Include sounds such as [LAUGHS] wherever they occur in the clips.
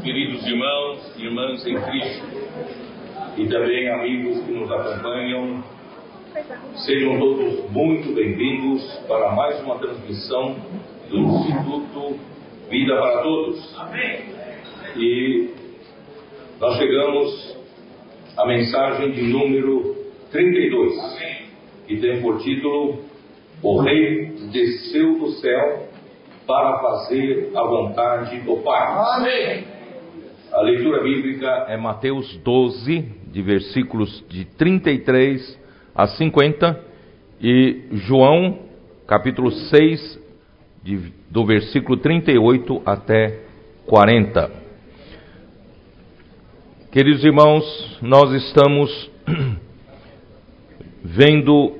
queridos irmãos e irmãs em Cristo, e também amigos que nos acompanham, sejam todos muito bem-vindos para mais uma transmissão do Instituto Vida para Todos. E nós chegamos à mensagem de número 32, que tem por título O Rei desceu do céu para fazer a vontade do Pai. Amém. A leitura bíblica é Mateus 12, de versículos de 33 a 50, e João, capítulo 6, de, do versículo 38 até 40. Queridos irmãos, nós estamos [CLEARS THROAT] vendo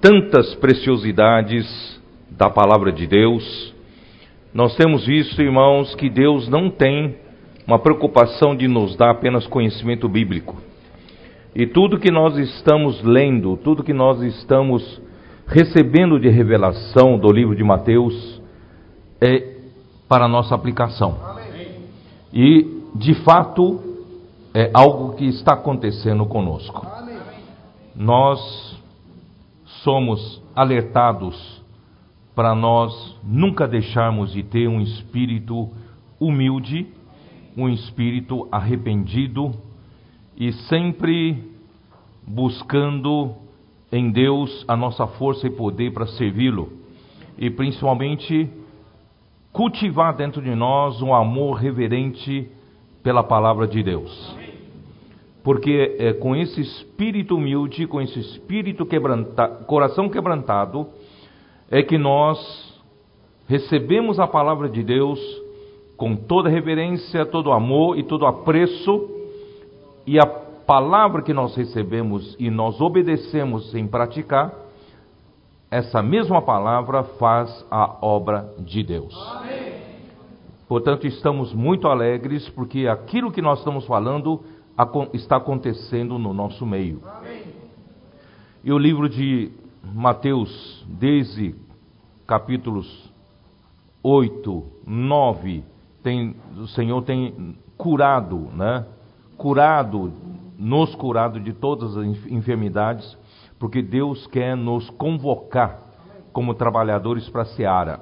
tantas preciosidades da palavra de Deus. Nós temos visto, irmãos, que Deus não tem uma preocupação de nos dar apenas conhecimento bíblico. E tudo que nós estamos lendo, tudo que nós estamos recebendo de revelação do livro de Mateus é para nossa aplicação. E, de fato, é algo que está acontecendo conosco. Nós somos alertados para nós nunca deixarmos de ter um espírito humilde, um espírito arrependido e sempre buscando em Deus a nossa força e poder para servi-lo e principalmente cultivar dentro de nós um amor reverente pela palavra de Deus. Porque é com esse espírito humilde, com esse espírito quebrantado, coração quebrantado, é que nós recebemos a palavra de Deus com toda reverência, todo amor e todo apreço, e a palavra que nós recebemos e nós obedecemos em praticar, essa mesma palavra faz a obra de Deus. Amém. Portanto, estamos muito alegres porque aquilo que nós estamos falando está acontecendo no nosso meio. Amém. E o livro de Mateus, desde capítulos 8, 9, tem, o Senhor tem curado, né? Curado, nos curado de todas as enfermidades, porque Deus quer nos convocar como trabalhadores para a seara.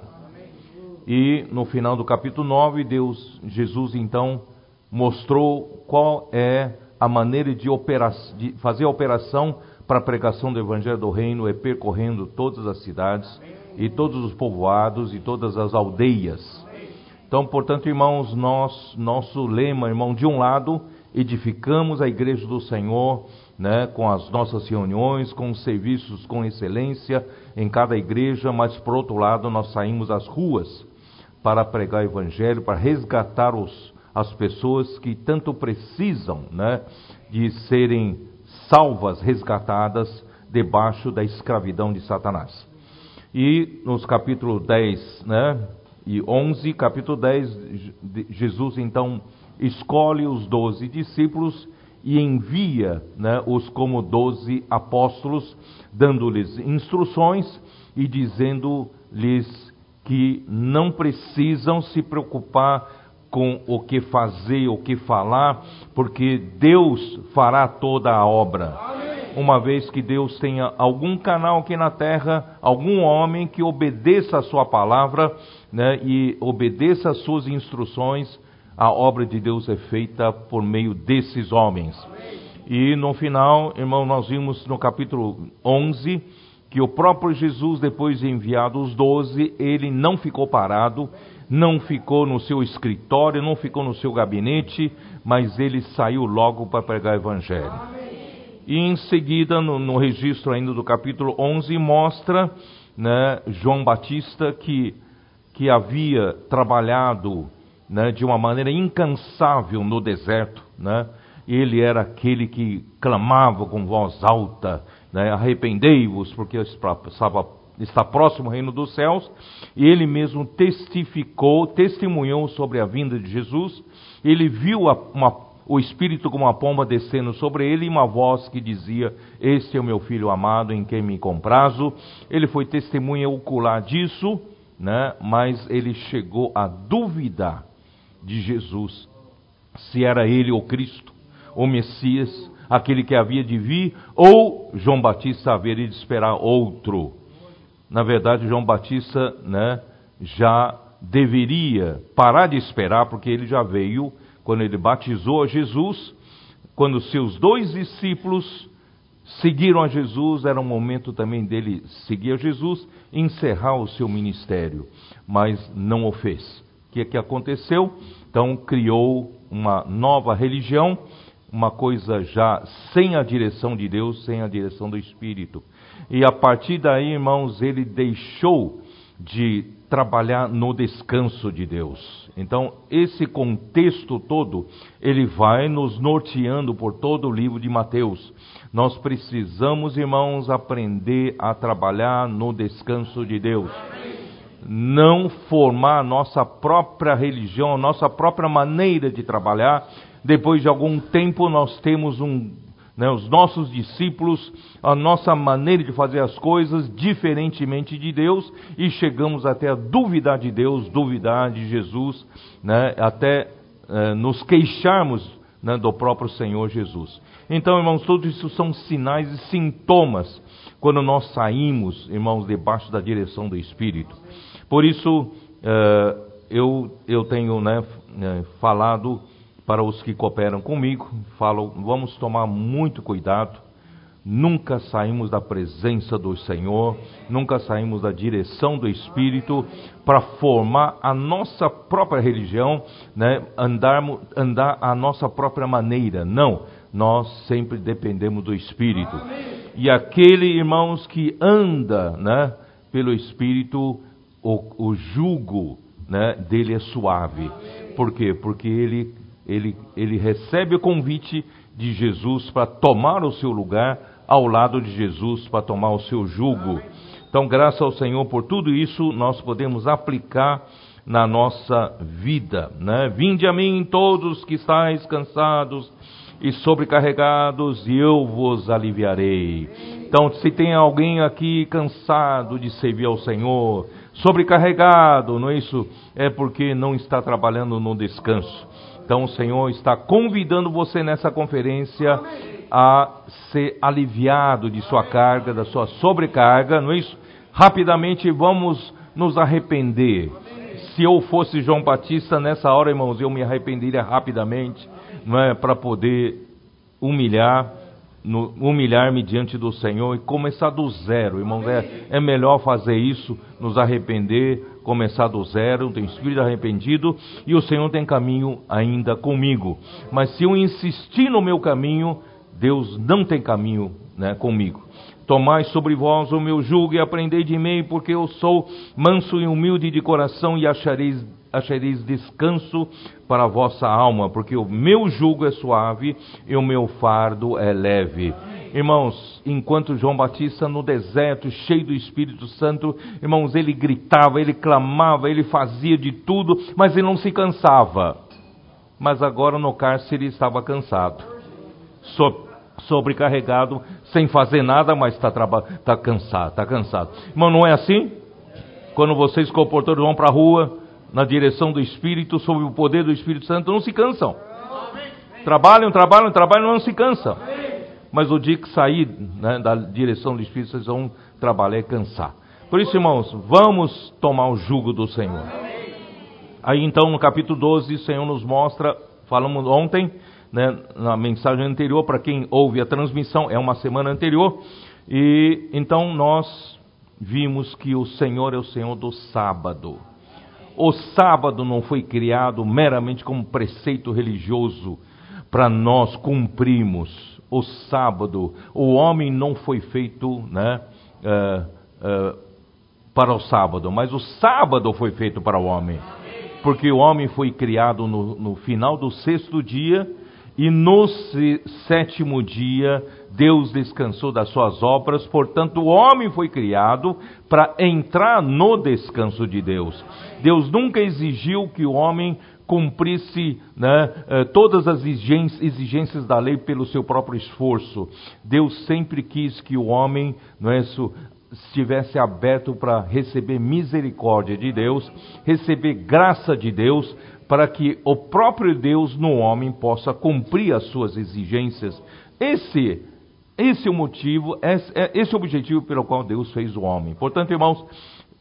E no final do capítulo 9, Deus, Jesus então mostrou qual é a maneira de, opera, de fazer a operação para a pregação do Evangelho do Reino é percorrendo todas as cidades e todos os povoados e todas as aldeias. Então, portanto, irmãos, nós, nosso lema, irmão, de um lado, edificamos a igreja do Senhor, né, com as nossas reuniões, com os serviços com excelência em cada igreja, mas por outro lado, nós saímos às ruas para pregar o evangelho, para resgatar os, as pessoas que tanto precisam, né, de serem salvas, resgatadas debaixo da escravidão de Satanás. E nos capítulo 10, né, e 11, capítulo 10, Jesus então escolhe os doze discípulos e envia né, os como doze apóstolos, dando-lhes instruções e dizendo-lhes que não precisam se preocupar com o que fazer, o que falar, porque Deus fará toda a obra. Uma vez que Deus tenha algum canal aqui na terra, algum homem que obedeça a sua palavra né, e obedeça as suas instruções, a obra de Deus é feita por meio desses homens. E no final, irmão, nós vimos no capítulo 11 que o próprio Jesus, depois de enviado os doze, ele não ficou parado, não ficou no seu escritório, não ficou no seu gabinete, mas ele saiu logo para pregar o evangelho. E em seguida, no, no, registro ainda do capítulo 11, mostra né, João Batista que, que havia trabalhado né, de uma maneira incansável no deserto. Né? Ele era aquele que clamava com voz alta, né, arrependei-vos, porque estava está próximo ao reino dos céus, e ele mesmo testificou, testemunhou sobre a vinda de Jesus. Ele viu a, uma, o Espírito como uma pomba descendo sobre ele e uma voz que dizia: Este é o meu filho amado em quem me comprazo. Ele foi testemunha ocular disso, né? mas ele chegou a duvidar de Jesus, se era ele o Cristo, o Messias, aquele que havia de vir, ou João Batista haveria de esperar outro. Na verdade, João Batista né, já deveria parar de esperar, porque ele já veio, quando ele batizou a Jesus, quando seus dois discípulos seguiram a Jesus, era um momento também dele seguir a Jesus encerrar o seu ministério, mas não o fez. O que, é que aconteceu? Então criou uma nova religião, uma coisa já sem a direção de Deus, sem a direção do Espírito. E a partir daí, irmãos, ele deixou de trabalhar no descanso de Deus. Então, esse contexto todo, ele vai nos norteando por todo o livro de Mateus. Nós precisamos, irmãos, aprender a trabalhar no descanso de Deus. Não formar nossa própria religião, nossa própria maneira de trabalhar. Depois de algum tempo, nós temos um né, os nossos discípulos, a nossa maneira de fazer as coisas diferentemente de Deus e chegamos até a duvidar de Deus, duvidar de Jesus, né, até eh, nos queixarmos né, do próprio Senhor Jesus. Então, irmãos, tudo isso são sinais e sintomas quando nós saímos, irmãos, debaixo da direção do Espírito. Por isso, eh, eu, eu tenho né, eh, falado para os que cooperam comigo, falo, vamos tomar muito cuidado. Nunca saímos da presença do Senhor, nunca saímos da direção do Espírito para formar a nossa própria religião, né? andar, andar a nossa própria maneira. Não, nós sempre dependemos do Espírito. E aquele, irmãos, que anda né, pelo Espírito, o, o jugo né, dele é suave. Por quê? Porque ele ele, ele recebe o convite de Jesus para tomar o seu lugar ao lado de Jesus, para tomar o seu jugo. Então, graças ao Senhor por tudo isso, nós podemos aplicar na nossa vida. Né? Vinde a mim todos que estáis cansados e sobrecarregados, e eu vos aliviarei. Então, se tem alguém aqui cansado de servir ao Senhor, sobrecarregado, não é isso? É porque não está trabalhando no descanso. Então o Senhor está convidando você nessa conferência a ser aliviado de sua carga, da sua sobrecarga, não é isso? Rapidamente vamos nos arrepender. Se eu fosse João Batista nessa hora, irmãos, eu me arrependeria rapidamente, não é, para poder humilhar, humilhar-me diante do Senhor e começar do zero, irmãos. É, é melhor fazer isso, nos arrepender, começar do zero, tenho espírito arrependido e o Senhor tem caminho ainda comigo. Mas se eu insistir no meu caminho, Deus não tem caminho né, comigo. Tomai sobre vós o meu jugo e aprendei de mim, porque eu sou manso e humilde de coração e achareis, achareis descanso para a vossa alma, porque o meu jugo é suave e o meu fardo é leve. Irmãos, enquanto João Batista no deserto, cheio do Espírito Santo, irmãos, ele gritava, ele clamava, ele fazia de tudo, mas ele não se cansava. Mas agora no cárcere estava cansado, so, sobrecarregado, sem fazer nada, mas está tá cansado, está cansado. Irmão, não é assim? Quando vocês, comportadores, vão para a rua, na direção do Espírito, sob o poder do Espírito Santo, não se cansam. Trabalham, trabalham, trabalham, não se cansam. Mas o dia que sair né, da direção do Espírito, vocês vão trabalhar e cansar. Por isso, irmãos, vamos tomar o jugo do Senhor. Aí então, no capítulo 12, o Senhor nos mostra, falamos ontem, né, na mensagem anterior, para quem ouve a transmissão, é uma semana anterior, e então nós vimos que o Senhor é o Senhor do sábado. O sábado não foi criado meramente como preceito religioso para nós cumprirmos o sábado. O homem não foi feito né, uh, uh, para o sábado, mas o sábado foi feito para o homem. Porque o homem foi criado no, no final do sexto dia e no sétimo dia Deus descansou das suas obras, portanto, o homem foi criado para entrar no descanso de Deus. Deus nunca exigiu que o homem cumprisse né, eh, todas as exigências da lei pelo seu próprio esforço. Deus sempre quis que o homem não é, estivesse aberto para receber misericórdia de Deus, receber graça de Deus, para que o próprio Deus no homem possa cumprir as suas exigências. Esse, esse é o motivo, esse, é, esse é o objetivo pelo qual Deus fez o homem. Portanto, irmãos,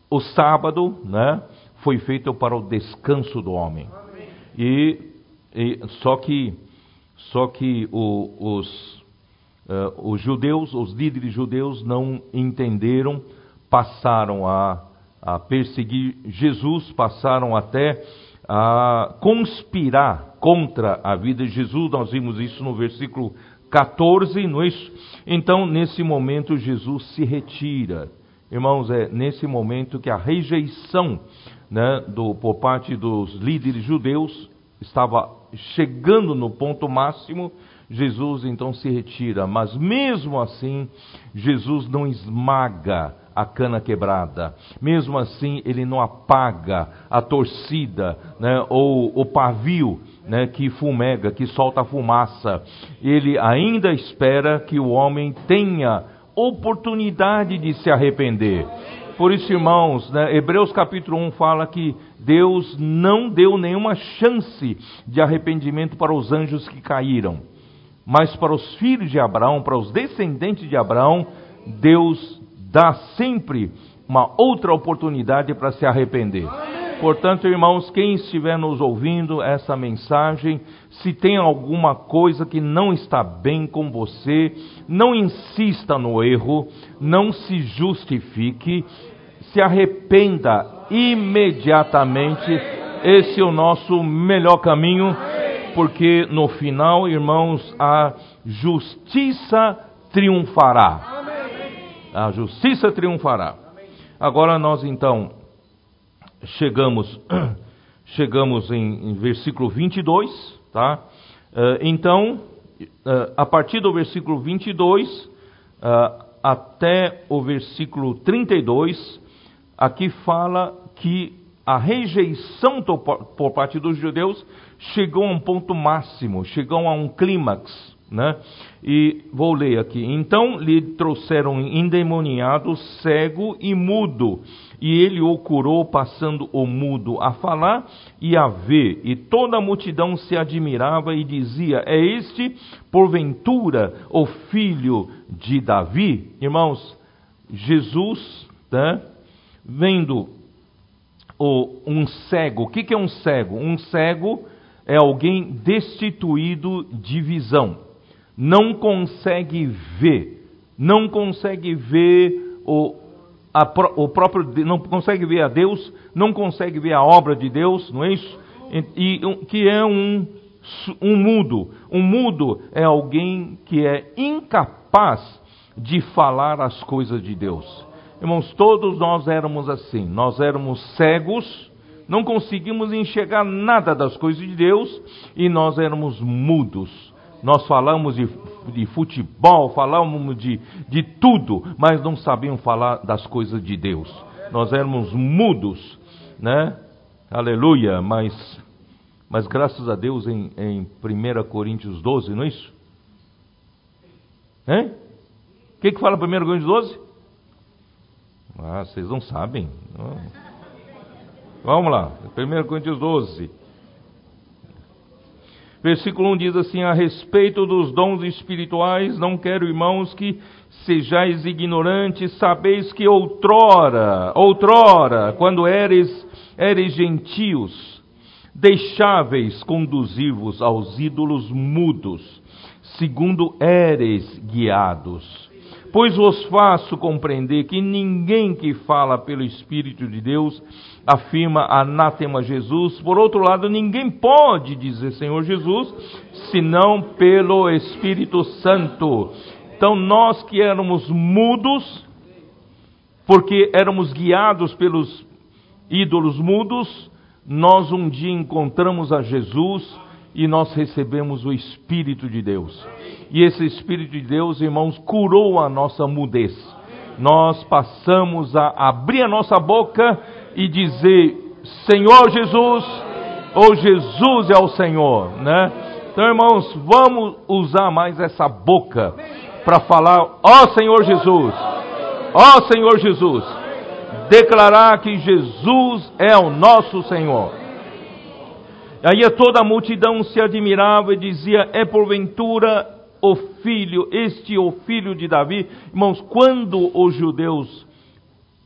o sábado, né, foi feito para o descanso do homem. E, e só que só que o, os uh, os judeus, os líderes judeus não entenderam, passaram a, a perseguir Jesus, passaram até a conspirar contra a vida de Jesus. Nós vimos isso no versículo 14, não é isso? Então, nesse momento, Jesus se retira. Irmãos, é nesse momento que a rejeição né, do, por parte dos líderes judeus estava chegando no ponto máximo Jesus então se retira, mas mesmo assim, Jesus não esmaga a cana quebrada, mesmo assim, ele não apaga a torcida né, ou o pavio né, que fumega, que solta fumaça. Ele ainda espera que o homem tenha oportunidade de se arrepender. Por isso, irmãos, né, Hebreus capítulo 1 fala que Deus não deu nenhuma chance de arrependimento para os anjos que caíram. Mas para os filhos de Abraão, para os descendentes de Abraão, Deus dá sempre uma outra oportunidade para se arrepender. Portanto, irmãos, quem estiver nos ouvindo essa mensagem, se tem alguma coisa que não está bem com você, não insista no erro, não se justifique, se arrependa imediatamente. Esse é o nosso melhor caminho porque no final, irmãos, a justiça triunfará. A justiça triunfará. Agora nós então chegamos [CLEARS THROAT] chegamos em, em versículo 22, tá? Uh, então, uh, a partir do versículo 22 uh, eh, até o versículo 32, aqui fala que a rejeição por parte dos judeus chegou a um ponto máximo, chegou a um clímax. Né? E vou ler aqui. Então lhe trouxeram endemoniado, cego e mudo, e ele o curou, passando o mudo a falar e a ver. E toda a multidão se admirava e dizia: É este, porventura, o filho de Davi? Irmãos, Jesus, né, vendo o, um cego, o que, que é um cego? Um cego é alguém destituído de visão, não consegue ver, não consegue ver o, a, o próprio, não consegue ver a Deus, não consegue ver a obra de Deus, não é isso? E, e que é um, um mudo. Um mudo é alguém que é incapaz de falar as coisas de Deus. Irmãos, todos nós éramos assim, nós éramos cegos não conseguimos enxergar nada das coisas de Deus e nós éramos mudos. Nós falamos de, de futebol, falamos de, de tudo, mas não sabíamos falar das coisas de Deus. Nós éramos mudos, né? Aleluia, mas, mas graças a Deus em, em 1 Coríntios 12, não é isso? Hein? O que, que fala 1 Coríntios 12? Ah, vocês não sabem. Vamos lá, 1 Coríntios 12. Versículo 1 diz assim: A respeito dos dons espirituais, não quero, irmãos, que sejais ignorantes, sabeis que outrora, outrora, quando eres, eres gentios, deixáveis conduzir-vos aos ídolos mudos, segundo eres guiados. Pois vos faço compreender que ninguém que fala pelo Espírito de Deus afirma anátema Jesus. Por outro lado, ninguém pode dizer Senhor Jesus senão pelo Espírito Santo. Então, nós que éramos mudos, porque éramos guiados pelos ídolos mudos, nós um dia encontramos a Jesus e nós recebemos o Espírito de Deus. E esse Espírito de Deus, irmãos, curou a nossa mudez. Nós passamos a abrir a nossa boca e dizer Senhor Jesus, ou Jesus é o Senhor, né? Então, irmãos, vamos usar mais essa boca para falar, ó Senhor Jesus, ó Senhor Jesus, declarar que Jesus é o nosso Senhor. Aí toda a multidão se admirava e dizia: É porventura o filho, este o filho de Davi? Irmãos, quando os judeus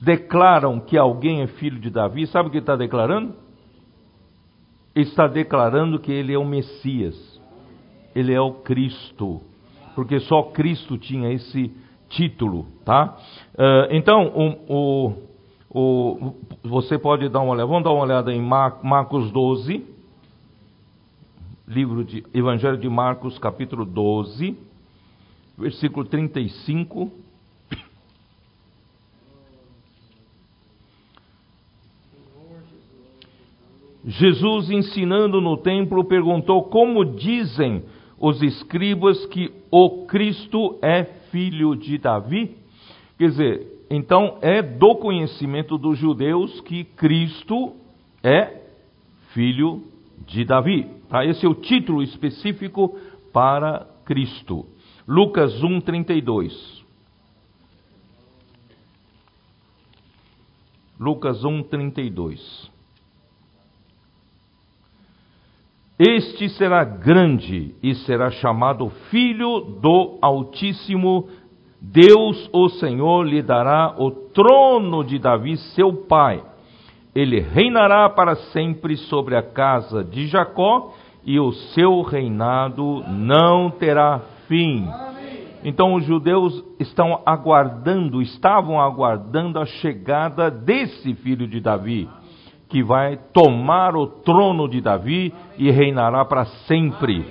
declaram que alguém é filho de Davi, sabe o que está declarando? Está declarando que ele é o Messias, ele é o Cristo, porque só Cristo tinha esse título, tá? Uh, então, o, o, o, você pode dar uma olhada, vamos dar uma olhada em Marcos 12, livro de Evangelho de Marcos, capítulo 12, versículo 35. Jesus, ensinando no templo, perguntou como dizem os escribas que o Cristo é filho de Davi? Quer dizer, então é do conhecimento dos judeus que Cristo é filho de Davi. Tá? Esse é o título específico para Cristo. Lucas 1, 32. Lucas 1, Este será grande e será chamado Filho do Altíssimo. Deus, o Senhor, lhe dará o trono de Davi, seu pai. Ele reinará para sempre sobre a casa de Jacó e o seu reinado não terá fim. Então os judeus estão aguardando, estavam aguardando a chegada desse filho de Davi que vai tomar o trono de Davi e reinará para sempre.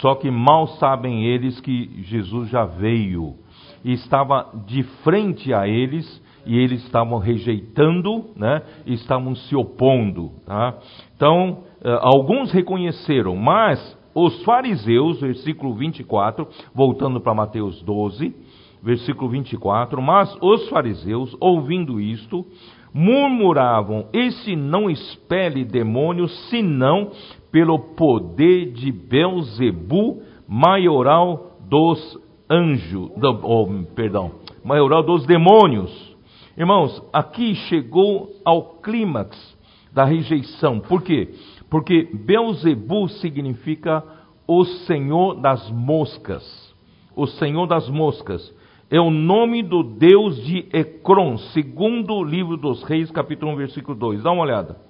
Só que mal sabem eles que Jesus já veio e estava de frente a eles e eles estavam rejeitando, né? E estavam se opondo, tá? Então, eh, alguns reconheceram, mas os fariseus, versículo 24, voltando para Mateus 12, versículo 24, mas os fariseus, ouvindo isto, murmuravam: Esse não expele demônios, senão pelo poder de Belzebu, maioral dos anjos, do, oh, perdão, maioral dos demônios. Irmãos, aqui chegou ao clímax da rejeição. Por quê? Porque Belzebu significa o Senhor das moscas. O Senhor das moscas é o nome do Deus de Ecrom, segundo o livro dos Reis, capítulo 1, versículo 2. Dá uma olhada.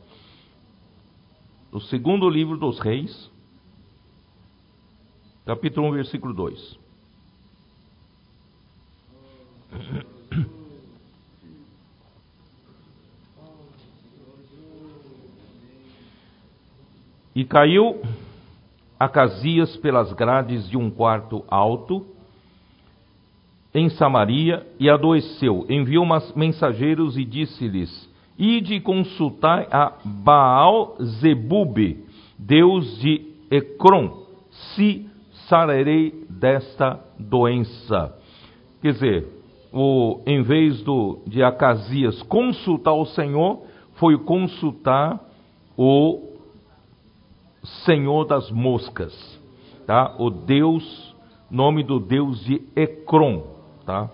O segundo livro dos Reis, capítulo 1, versículo 2. E caiu Acasias pelas grades de um quarto alto, em Samaria e adoeceu. Enviou mensageiros e disse-lhes: Ide consultai a Baal Zebube, Deus de Ecrom, se sararei desta doença. Quer dizer, o, em vez do, de Acasias consultar o Senhor, foi consultar o Senhor das moscas, tá? O Deus, nome do Deus de Ecrom. Tá?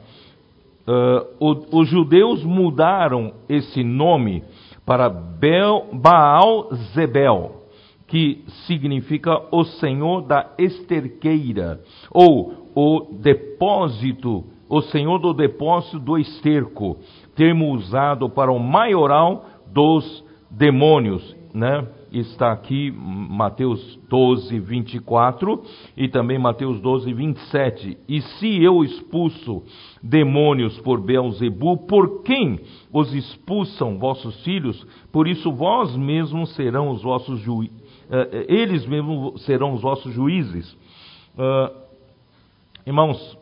Uh, os judeus mudaram esse nome para Bel, Baal Zebel, que significa o Senhor da esterqueira, ou o depósito, o Senhor do depósito do esterco, termo usado para o maioral dos demônios, né? Está aqui Mateus 12, 24 e também Mateus 12, 27. E se eu expulso demônios por Beelzebu, por quem os expulsam vossos filhos? Por isso vós mesmos serão os vossos juízes, uh, eles mesmos serão os vossos juízes. Uh, irmãos,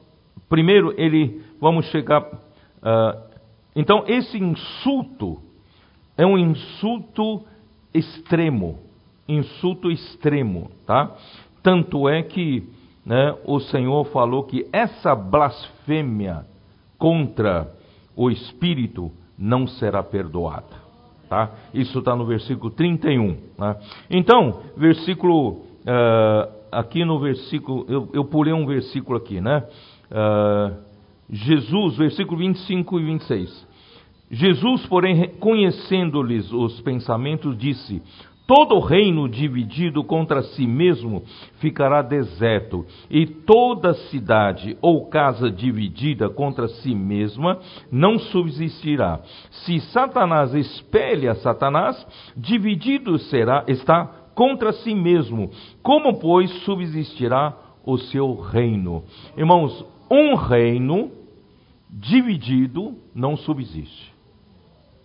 primeiro ele, vamos chegar. Uh, então, esse insulto é um insulto extremo, insulto extremo, tá? Tanto é que né, o Senhor falou que essa blasfêmia contra o Espírito não será perdoada, tá? Isso está no versículo 31. Né? Então, versículo uh, aqui no versículo, eu, eu pulei um versículo aqui, né? Uh, Jesus, versículo 25 e 26. Jesus, porém, conhecendo-lhes os pensamentos, disse: Todo reino dividido contra si mesmo ficará deserto, e toda cidade ou casa dividida contra si mesma não subsistirá. Se Satanás espelha Satanás, dividido será, está contra si mesmo. Como, pois, subsistirá o seu reino? Irmãos, um reino dividido não subsiste.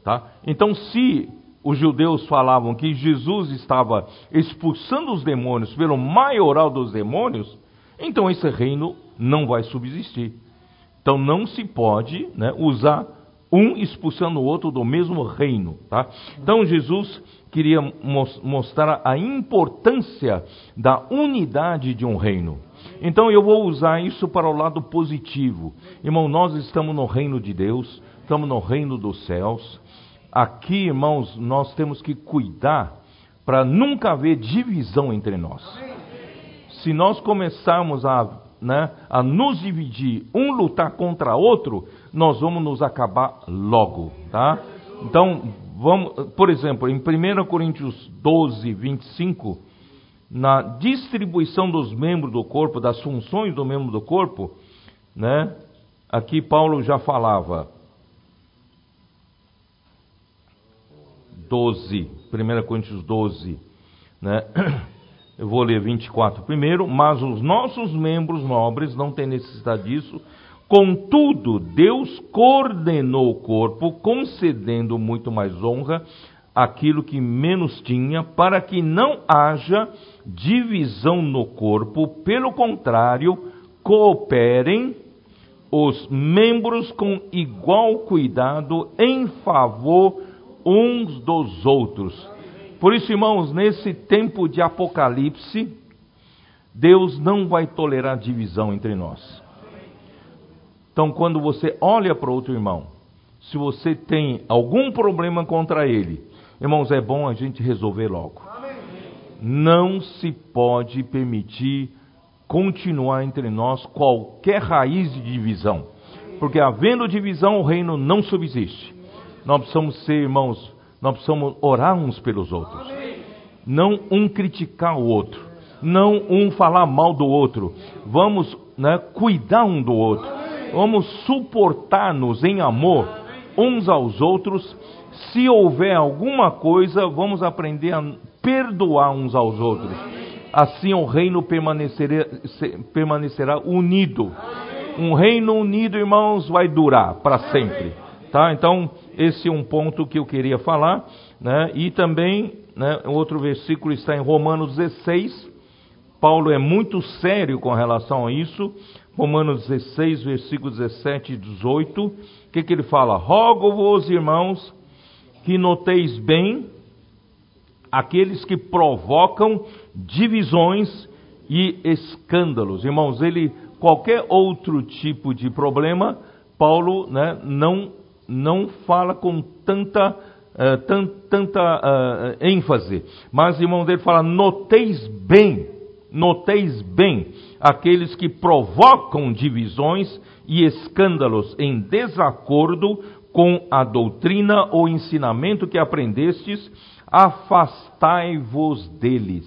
Tá? Então, se os judeus falavam que Jesus estava expulsando os demônios pelo maioral dos demônios, então esse reino não vai subsistir. Então não se pode né, usar um expulsando o outro do mesmo reino. Tá? Então Jesus queria mostrar a importância da unidade de um reino. Então eu vou usar isso para o lado positivo. Irmão, nós estamos no reino de Deus, estamos no reino dos céus. Aqui, irmãos, nós temos que cuidar para nunca haver divisão entre nós. Se nós começarmos a, né, a nos dividir, um lutar contra outro, nós vamos nos acabar logo, tá? Então, vamos, por exemplo, em 1 Coríntios 12, 25, na distribuição dos membros do corpo, das funções do membro do corpo, né? Aqui Paulo já falava, 12, 1 Coríntios 12, né? [CLEARS THROAT] Eu vou ler 24 primeiro, mas os nossos membros nobres não têm necessidade disso. Contudo, Deus coordenou o corpo, concedendo muito mais honra àquilo que menos tinha, para que não haja divisão no corpo, pelo contrário, cooperem os membros com igual cuidado em favor uns dos outros. Por isso, irmãos, nesse tempo de apocalipse, Deus não vai tolerar divisão entre nós. Então, quando você olha para outro irmão, se você tem algum problema contra ele, irmãos, é bom a gente resolver logo. Não se pode permitir continuar entre nós qualquer raiz de divisão, porque havendo divisão, o reino não subsiste. Nós precisamos ser, irmãos, nós precisamos orar uns pelos outros. Não um criticar o outro. Não um falar mal do outro. Vamos né, cuidar um do outro. Vamos suportar-nos em amor uns aos outros. Se houver alguma coisa, vamos aprender a perdoar uns aos outros. Assim o reino permanecerá, permanecerá unido. Um reino unido, irmãos, vai durar para sempre. Tá? Então, esse é um ponto que eu queria falar. Né? E também, né, outro versículo está em Romanos 16. Paulo é muito sério com relação a isso. Romanos 16, versículos 17 e 18. O que, que ele fala? Rogo-vos, irmãos, que noteis bem aqueles que provocam divisões e escândalos. Irmãos, ele, qualquer outro tipo de problema, Paulo né, não não fala com tanta, uh, tan, tanta uh, ênfase. Mas o irmão dele fala: noteis bem, noteis bem aqueles que provocam divisões e escândalos em desacordo com a doutrina ou ensinamento que aprendestes, afastai-vos deles.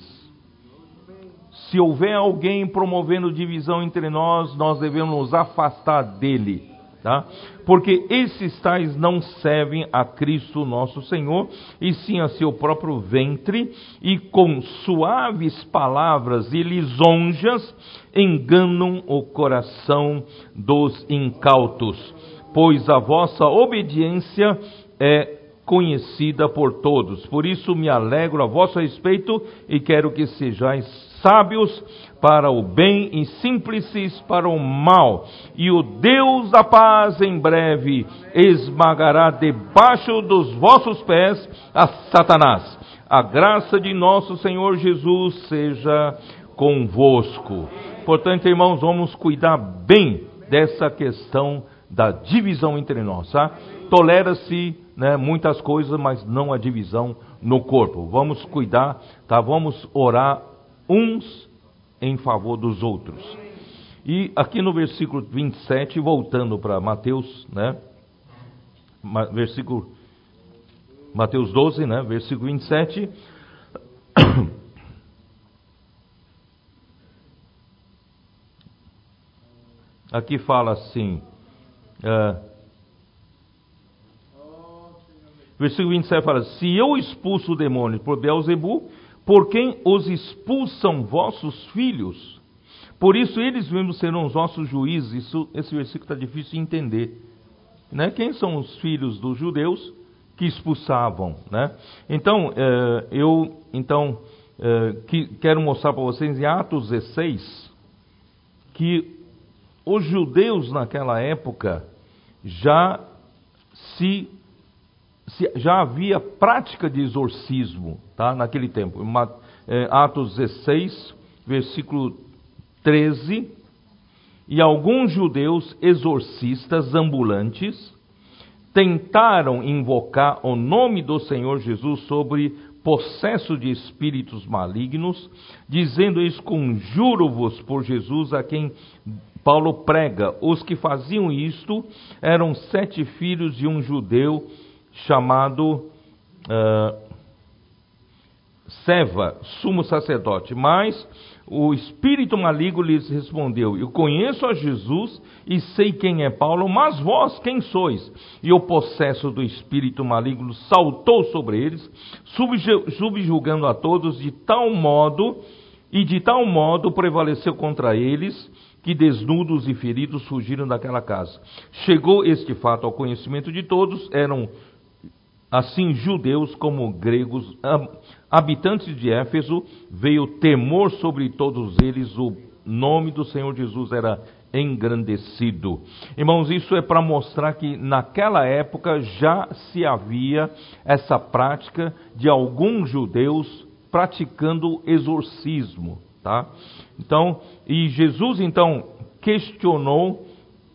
Se houver alguém promovendo divisão entre nós, nós devemos nos afastar dele. Tá? Porque esses tais não servem a Cristo nosso Senhor, e sim a seu próprio ventre, e com suaves palavras e lisonjas enganam o coração dos incautos, pois a vossa obediência é conhecida por todos. Por isso me alegro a vosso respeito e quero que sejais sábios para o bem e simples para o mal. E o Deus da paz em breve esmagará debaixo dos vossos pés a Satanás. A graça de nosso Senhor Jesus seja convosco. Portanto, irmãos, vamos cuidar bem dessa questão da divisão entre nós, tá? Tolera-se né, muitas coisas, mas não a divisão no corpo. Vamos cuidar, tá? Vamos orar uns em favor dos outros. E aqui no versículo 27, voltando para Mateus, né? Versículo Mateus 12, né? Versículo 27. [COUGHS] Aqui fala assim. Uh, versículo 27 fala: Se eu expulso o demônio por Beelzebu, por quem os expulsam vossos filhos? Por isso eles mesmos serão os vossos juízes. Isso, esse versículo está difícil de entender. Né? Quem são os filhos dos judeus que expulsavam? Né? Então, eh, eu então eh, que, quero mostrar para vocês em Atos 16 que os judeus naquela época já se, já havia prática de exorcismo, tá? Naquele tempo. É, Atos 16, versículo 13. E alguns judeus exorcistas ambulantes tentaram invocar o nome do Senhor Jesus sobre possesso de espíritos malignos, dizendo isso: Conjuro-vos por Jesus a quem Paulo prega: os que faziam isto eram sete filhos de um judeu chamado uh, Seva, sumo sacerdote. Mas o espírito maligno lhes respondeu: Eu conheço a Jesus e sei quem é Paulo, mas vós quem sois? E o possesso do espírito maligno saltou sobre eles, subjugando a todos de tal modo e de tal modo prevaleceu contra eles que desnudos e feridos fugiram daquela casa. Chegou este fato ao conhecimento de todos, eram assim judeus como gregos, habitantes de Éfeso, veio temor sobre todos eles, o nome do Senhor Jesus era engrandecido. Irmãos, isso é para mostrar que naquela época já se havia essa prática de alguns judeus praticando exorcismo, tá? Então, e Jesus então questionou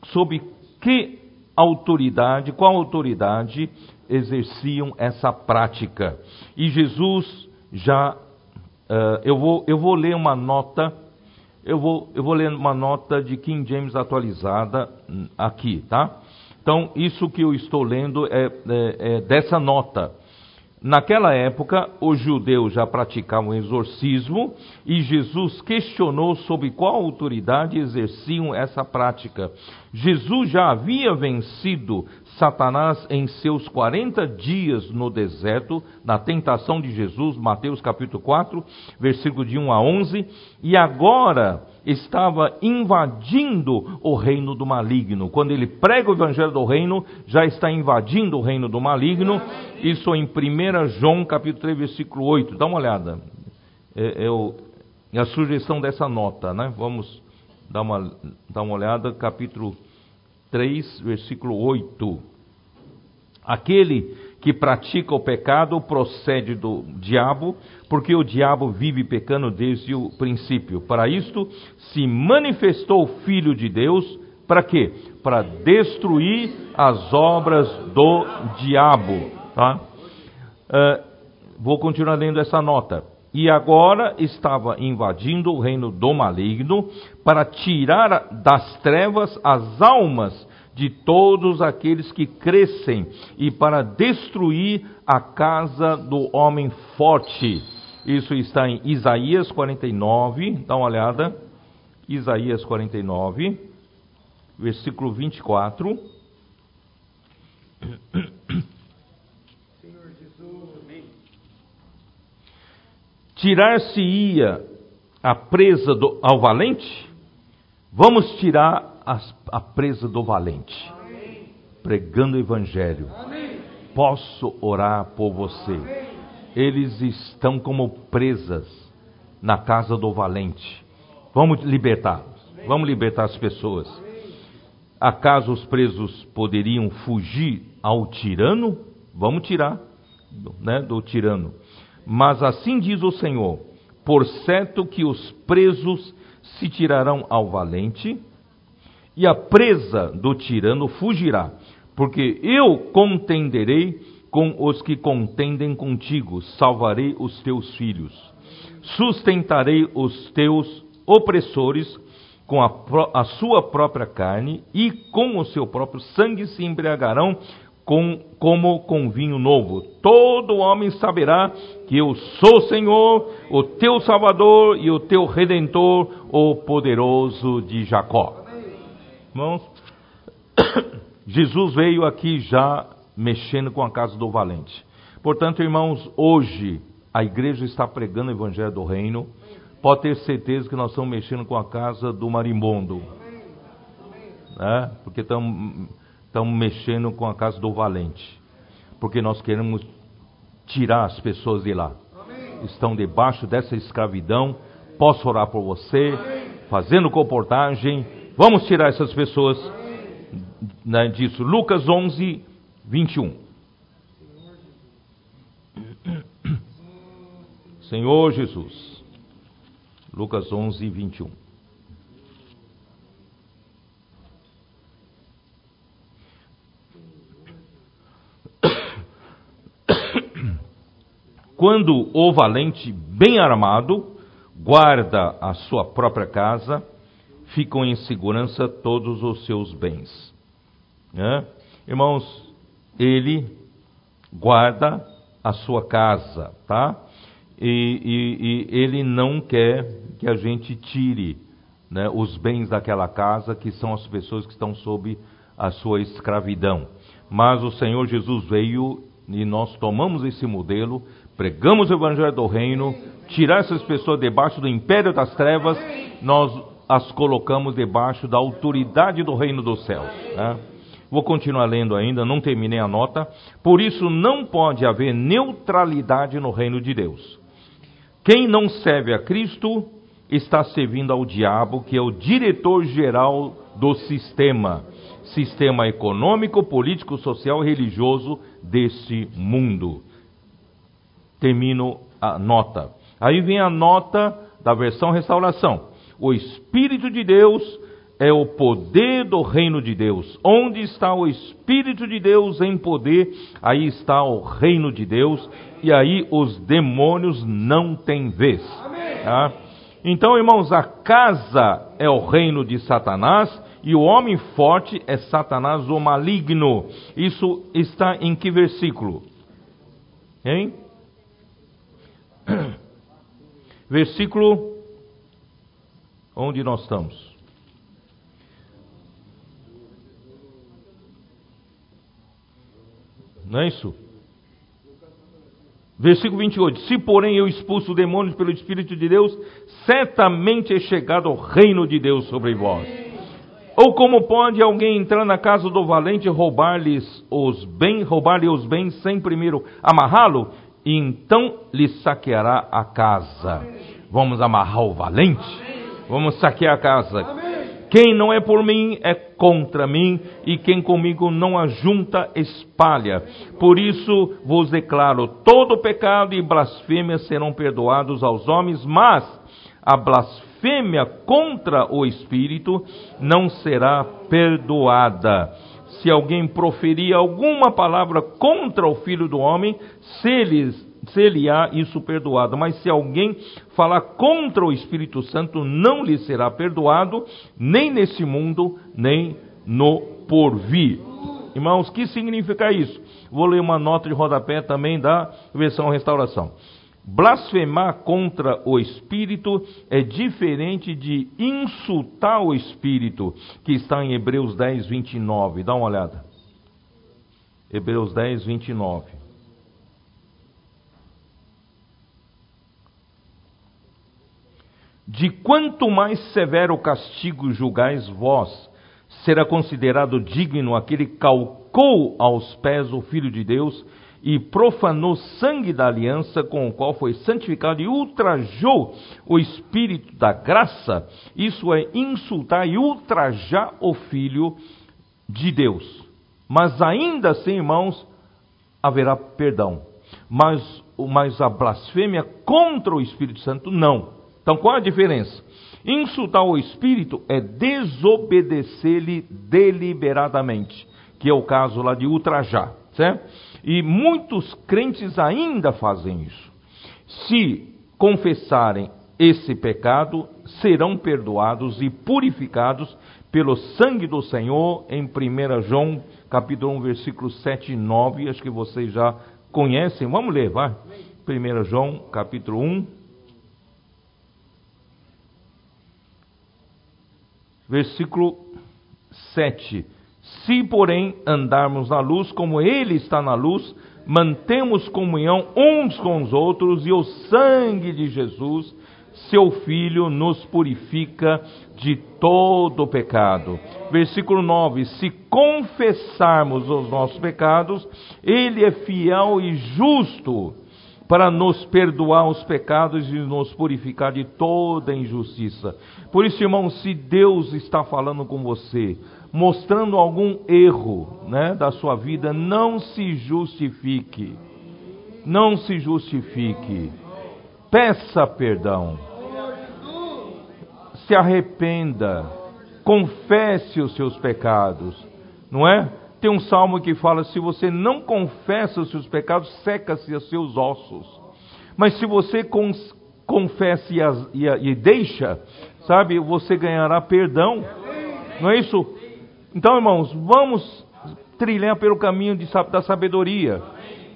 sobre que autoridade, qual autoridade exerciam essa prática. E Jesus já, uh, eu, vou, eu vou ler uma nota, eu vou, eu vou ler uma nota de King James atualizada hum, aqui, tá? Então, isso que eu estou lendo é, é, é dessa nota. Naquela época, os judeus já praticavam exorcismo e Jesus questionou sobre qual autoridade exerciam essa prática. Jesus já havia vencido Satanás em seus 40 dias no deserto, na tentação de Jesus, Mateus capítulo 4, versículo de 1 a 11, e agora estava invadindo o reino do maligno. Quando ele prega o evangelho do reino, já está invadindo o reino do maligno. Isso em 1 João capítulo 3, versículo 8. Dá uma olhada. É, é, o, é a sugestão dessa nota, né? Vamos dar uma, dar uma olhada, capítulo 3, versículo 8. Aquele que pratica o pecado procede do diabo, porque o diabo vive pecando desde o princípio. Para isto se manifestou o Filho de Deus, para quê? Para destruir as obras do diabo. Tá? Uh, vou continuar lendo essa nota. E agora estava invadindo o reino do maligno para tirar das trevas as almas de todos aqueles que crescem e para destruir a casa do homem forte. Isso está em Isaías 49, dá uma olhada. Isaías 49, versículo 24. Senhor Jesus, Tirar-se-ia a presa do, ao valente? Vamos tirar a, a presa do valente, Amém. pregando o Evangelho. Amém. Posso orar por você. Amém. Eles estão como presas na casa do valente. Vamos libertar. Vamos libertar as pessoas. Acaso os presos poderiam fugir ao tirano? Vamos tirar né, do tirano. Mas assim diz o Senhor: por certo que os presos se tirarão ao valente, e a presa do tirano fugirá, porque eu contenderei com os que contendem contigo, salvarei os teus filhos, sustentarei os teus opressores com a, a, sua própria carne e com o seu próprio sangue se embriagarão com, como com vinho novo. Todo homem saberá que eu sou Senhor, o teu Salvador e o teu Redentor, o poderoso de Jacó. Irmãos, [COUGHS] Jesus veio aqui já mexendo com a casa do valente. Portanto, irmãos, hoje a igreja está pregando o evangelho do reino. Pode ter certeza que nós estamos mexendo com a casa do marimbondo. Né? Porque estamos estamos mexendo com a casa do valente, porque nós queremos tirar as pessoas de lá. Estão debaixo dessa escravidão. Posso orar por você, fazendo comportagem. Vamos tirar essas pessoas né, disso. Lucas 11, 21. Senhor Jesus. Lucas 11, 21. Quando o valente, bem armado, guarda a sua própria casa, ficam em segurança todos os seus bens. Né? Irmãos, ele guarda a sua casa, tá? E, e, e, ele não quer que a gente tire né, os bens daquela casa, que são as pessoas que estão sob a sua escravidão. Mas o Senhor Jesus veio e nós tomamos esse modelo pregamos o evangelho do reino, tirar essas pessoas debaixo do império das trevas, nós as colocamos debaixo da autoridade do reino dos céus. Né? Vou continuar lendo ainda, não terminei a nota. Por isso não pode haver neutralidade no reino de Deus. Quem não serve a Cristo está servindo ao diabo, que é o diretor geral do sistema, sistema econômico, político, social e religioso desse mundo termino a nota. Aí vem a nota da versão restauração. O Espírito de Deus é o poder do reino de Deus. Onde está o Espírito de Deus em poder, aí está o reino de Deus, e aí os demônios não têm vez. Tá? Então, irmãos, a casa é o reino de Satanás e o homem forte é Satanás o maligno. Isso está em que versículo? Hein? [CLEARS THROAT] Versículo onde nós estamos. Não é isso? Versículo 28. Se, porém, eu expulso demônios pelo Espírito de Deus, certamente é chegado o reino de Deus sobre vós. Ou como pode alguém entrar na casa do valente e roubar-lhes os bens, roubar-lhe os bens sem primeiro amarrá-lo? E então lhe saqueará a casa. Vamos amarrar o valente? Vamos saquear a casa. Quem não é por mim é contra mim, e quem comigo não ajunta, espalha. Por isso vos declaro: todo pecado e blasfêmia serão perdoados aos homens, mas a blasfêmia contra o Espírito não será perdoada se alguém proferir alguma palavra contra o filho do homem, se lhe, se lhe há isso perdoado. Mas se alguém falar contra o Espírito Santo, não lhe será perdoado, nem nesse mundo, nem no porvir. Irmãos, que significa isso? Vou ler uma nota de rodapé também da versão restauração. Blasfemar contra o Espírito é diferente de insultar o Espírito, que está em Hebreus 10, 29. Dá uma olhada. Hebreus 10, 29. De quanto mais severo castigo julgais vós, será considerado digno aquele que calcou aos pés o Filho de Deus e profanou sangue da aliança com o qual foi santificado e ultrajou o Espírito da graça, isso é insultar e ultrajar o Filho de Deus. Mas ainda assim, irmãos, haverá perdão. Mas, mas a blasfêmia contra o Espírito Santo, não. Então qual a diferença? Insultar o Espírito é desobedecer-lhe deliberadamente, que é o caso lá de ultrajar, certo? E muitos crentes ainda fazem isso. Se confessarem esse pecado serão perdoados e purificados pelo sangue do Senhor, em 1 João capítulo 1, versículos 7 e 9, acho que vocês já conhecem. Vamos ler, vai. 1 João capítulo 1, versículo 7. Se, porém, andarmos na luz, como Ele está na luz, mantemos comunhão uns com os outros, e o sangue de Jesus, seu Filho, nos purifica de todo pecado. Versículo 9: Se confessarmos os nossos pecados, Ele é fiel e justo para nos perdoar os pecados e nos purificar de toda injustiça. Por isso, irmão, se Deus está falando com você, mostrando algum erro né, da sua vida, não se justifique. Não se justifique. Peça perdão. Se arrependa. Confesse os seus pecados. Não é? Tem um salmo que fala: se você não confessa os seus pecados, seca-se os seus ossos. Mas se você confessa e, as, e, e deixa, sabe, você ganhará perdão. Não é isso? Então, irmãos, vamos trilhar pelo caminho de, da sabedoria.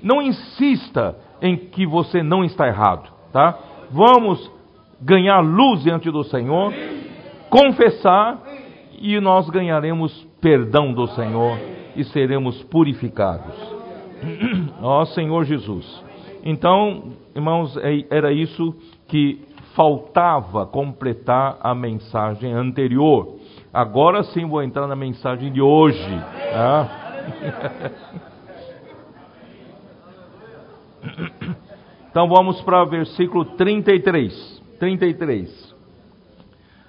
Não insista em que você não está errado, tá? Vamos ganhar luz diante do Senhor, confessar e nós ganharemos perdão do Senhor e seremos purificados. [CLEARS THROAT] Ó Senhor Jesus. Então, irmãos, é, era isso que faltava completar a mensagem anterior. Agora sim vou entrar na mensagem de hoje. Tá? [LAUGHS] Então vamos para o versículo 33. 33.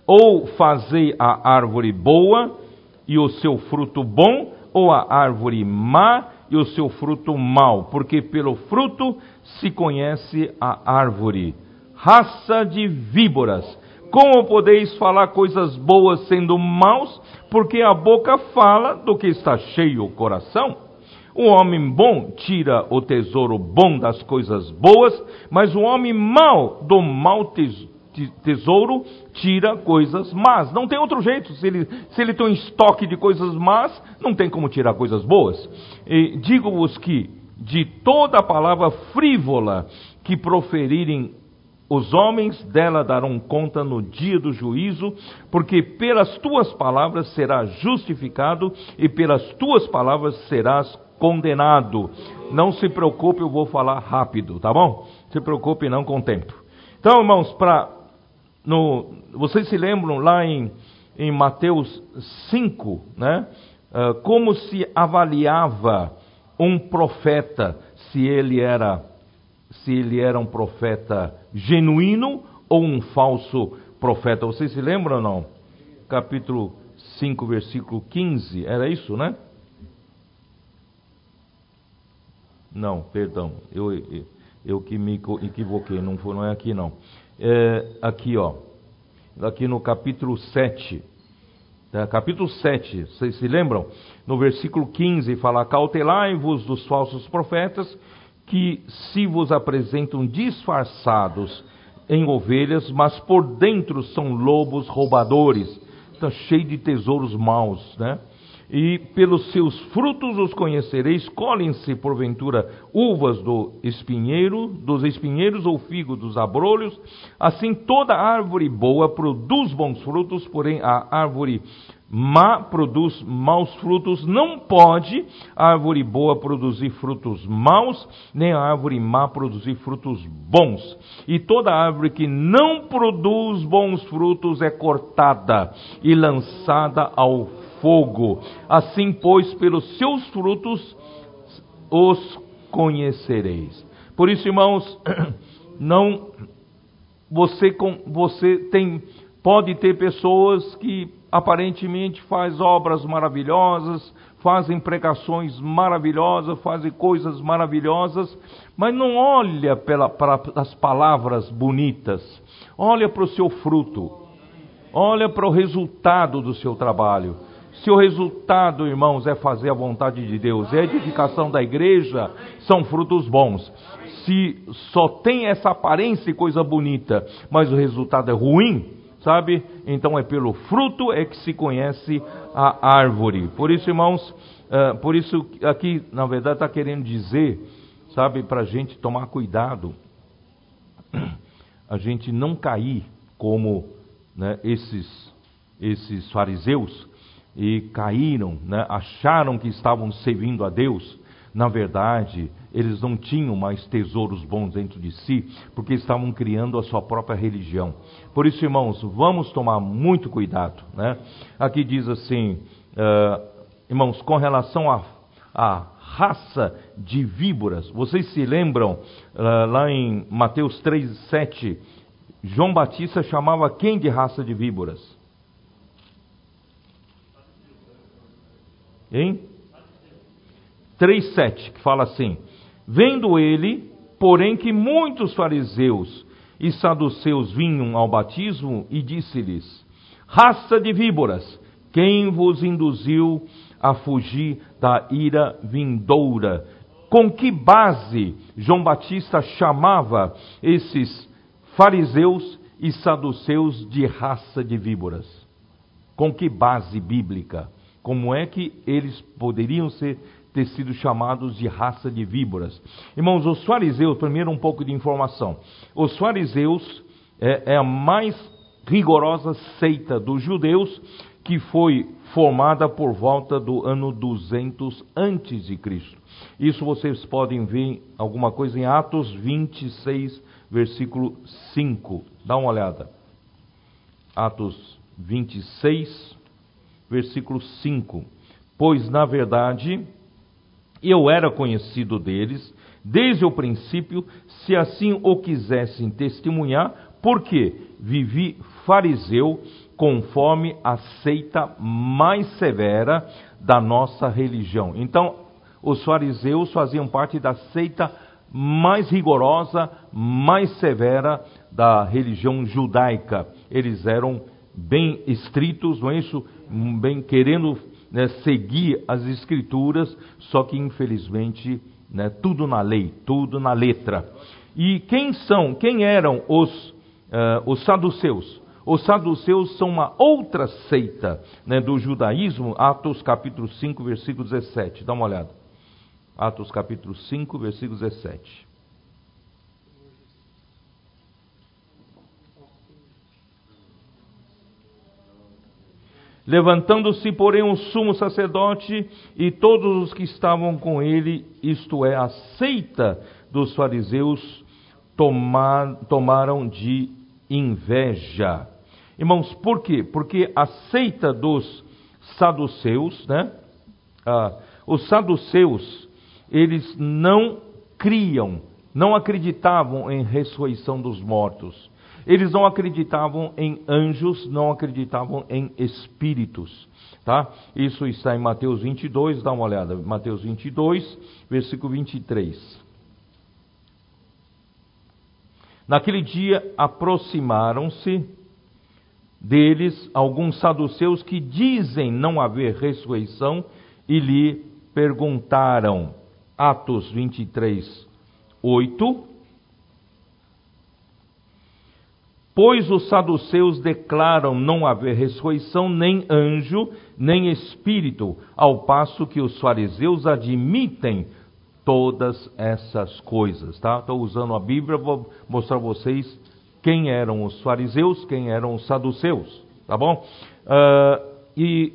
Ou fazei a árvore boa e o seu fruto bom, ou a árvore má e o seu fruto mau, porque pelo fruto se conhece a árvore. Raça de víboras, como podeis falar coisas boas sendo maus? Porque a boca fala do que está cheio o coração. O homem bom tira o tesouro bom das coisas boas, mas o homem mau do mau tesouro tira coisas más. Não tem outro jeito. Se ele, se ele tem um estoque de coisas más, não tem como tirar coisas boas. Digo-vos que de toda palavra frívola que proferirem os homens, dela darão conta no dia do juízo, porque pelas tuas palavras serás justificado e pelas tuas palavras serás condenado. Não se preocupe, eu vou falar rápido, tá bom? Se preocupe não com o tempo. Então, irmãos, para no, vocês se lembram lá em, em Mateus 5, né? Uh, como se avaliava um profeta, se ele era se ele era um profeta genuíno ou um falso profeta. Vocês se lembram ou não? Capítulo 5, versículo 15, era isso, né? Não, perdão, eu, eu, eu que me equivoquei, não, foi, não é aqui não é, aqui, ó, aqui no capítulo 7. Tá? Capítulo 7, vocês se lembram? No versículo 15 fala: Cautelai-vos dos falsos profetas que se vos apresentam disfarçados em ovelhas, mas por dentro são lobos roubadores. Está cheio de tesouros maus, né? E pelos seus frutos os conhecereis. Colhem-se, porventura, uvas do espinheiro, dos espinheiros ou figo dos abrolhos. Assim, toda árvore boa produz bons frutos, porém a árvore má produz maus frutos. Não pode a árvore boa produzir frutos maus, nem a árvore má produzir frutos bons. E toda árvore que não produz bons frutos é cortada e lançada ao fogo. Assim, pois, pelos seus frutos os conhecereis. Por isso, irmãos, [CLEARS THROAT] não você você tem pode ter pessoas que aparentemente faz obras maravilhosas, fazem pregações maravilhosas, fazem coisas maravilhosas, mas não olha pela, para as palavras bonitas, olha para o seu fruto, olha para o resultado do seu trabalho. Se o resultado, irmãos, é fazer a vontade de Deus, é edificação da igreja, são frutos bons. Se só tem essa aparência e coisa bonita, mas o resultado é ruim, sabe? Então é pelo fruto é que se conhece a árvore. Por isso, irmãos, uh, por isso aqui, na verdade, está querendo dizer, sabe, para a gente tomar cuidado, a gente não cair como né, esses, esses fariseus e caíram, né, acharam que estavam servindo a Deus. Na verdade, eles não tinham mais tesouros bons dentro de si, porque estavam criando a sua própria religião. Por isso, irmãos, vamos tomar muito cuidado. Né? Aqui diz assim, uh, irmãos, com relação à a, a, raça de víboras, vocês se lembram uh, lá em Mateus 3, 7, João Batista chamava quem de raça de víboras? Hein? 3,7, que fala assim: Vendo ele, porém, que muitos fariseus e saduceus vinham ao batismo, e disse-lhes: Raça de víboras, quem vos induziu a fugir da ira vindoura? Com que base João Batista chamava esses fariseus e saduceus de raça de víboras? Com que base bíblica? Como é que eles poderiam ser ter sido chamados de raça de víboras. Irmãos, os fariseus, primeiro um pouco de informação. Os fariseus é, é a mais rigorosa seita dos judeus que foi formada por volta do ano 200 antes de Cristo. Isso vocês podem ver alguma coisa em Atos 26, versículo 5. Dá uma olhada. Atos 26, versículo 5. Pois na verdade, eu era conhecido deles desde o princípio, se assim o quisessem testemunhar, porque vivi fariseu conforme a seita mais severa da nossa religião. Então, os fariseus faziam parte da seita mais rigorosa, mais severa da religião judaica. Eles eram bem estritos, não é isso? Bem querendo né, seguir as escrituras, só que infelizmente né, tudo na lei, tudo na letra. E quem são, quem eram os, uh, os saduceus? Os saduceus são uma outra seita né, do judaísmo, Atos capítulo 5, versículo 17. Dá uma olhada. Atos capítulo 5, versículo 17. Levantando-se, porém, o sumo sacerdote e todos os que estavam com ele, isto é, a seita dos fariseus, tomar, tomaram de inveja. Irmãos, por quê? Porque a seita dos saduceus, né? Ah, os saduceus, eles não criam, não acreditavam em ressurreição dos mortos. Eles não acreditavam em anjos, não acreditavam em espíritos. Tá? Isso está em Mateus 22, dá uma olhada. Mateus 22, versículo 23. Naquele dia aproximaram-se deles alguns saduceus que dizem não haver ressurreição e lhe perguntaram. Atos 23, 8. Pois os saduceus declaram não haver ressurreição, nem anjo, nem espírito, ao passo que os fariseus admitem todas essas coisas. Tá? Estou usando a Bíblia, vou mostrar a vocês quem eram os fariseus, quem eram os saduceus. Tá bom? Uh, e,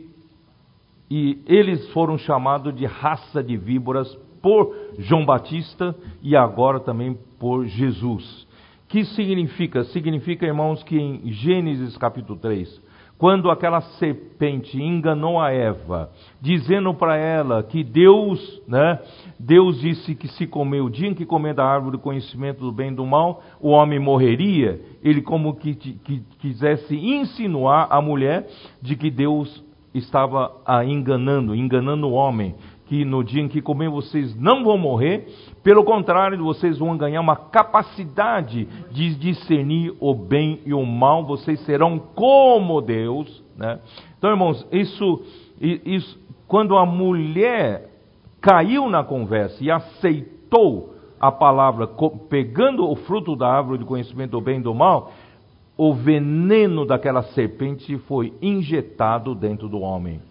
e eles foram chamados de raça de víboras por João Batista e agora também por Jesus que significa? Significa, irmãos, que em Gênesis capítulo 3, quando aquela serpente enganou a Eva, dizendo para ela que Deus, né, Deus disse que se comer o dia em que comer da árvore do conhecimento do bem e do mal, o homem morreria, ele como que, que quisesse insinuar a mulher de que Deus estava a enganando, enganando o homem, que no dia em que comer vocês não vão morrer, pelo contrário, vocês vão ganhar uma capacidade de discernir o bem e o mal, vocês serão como Deus. Né? Então, irmãos, isso E, quando a mulher caiu na conversa e aceitou a palavra, pegando o fruto da árvore de conhecimento do bem e do mal, o veneno daquela serpente foi injetado dentro do homem.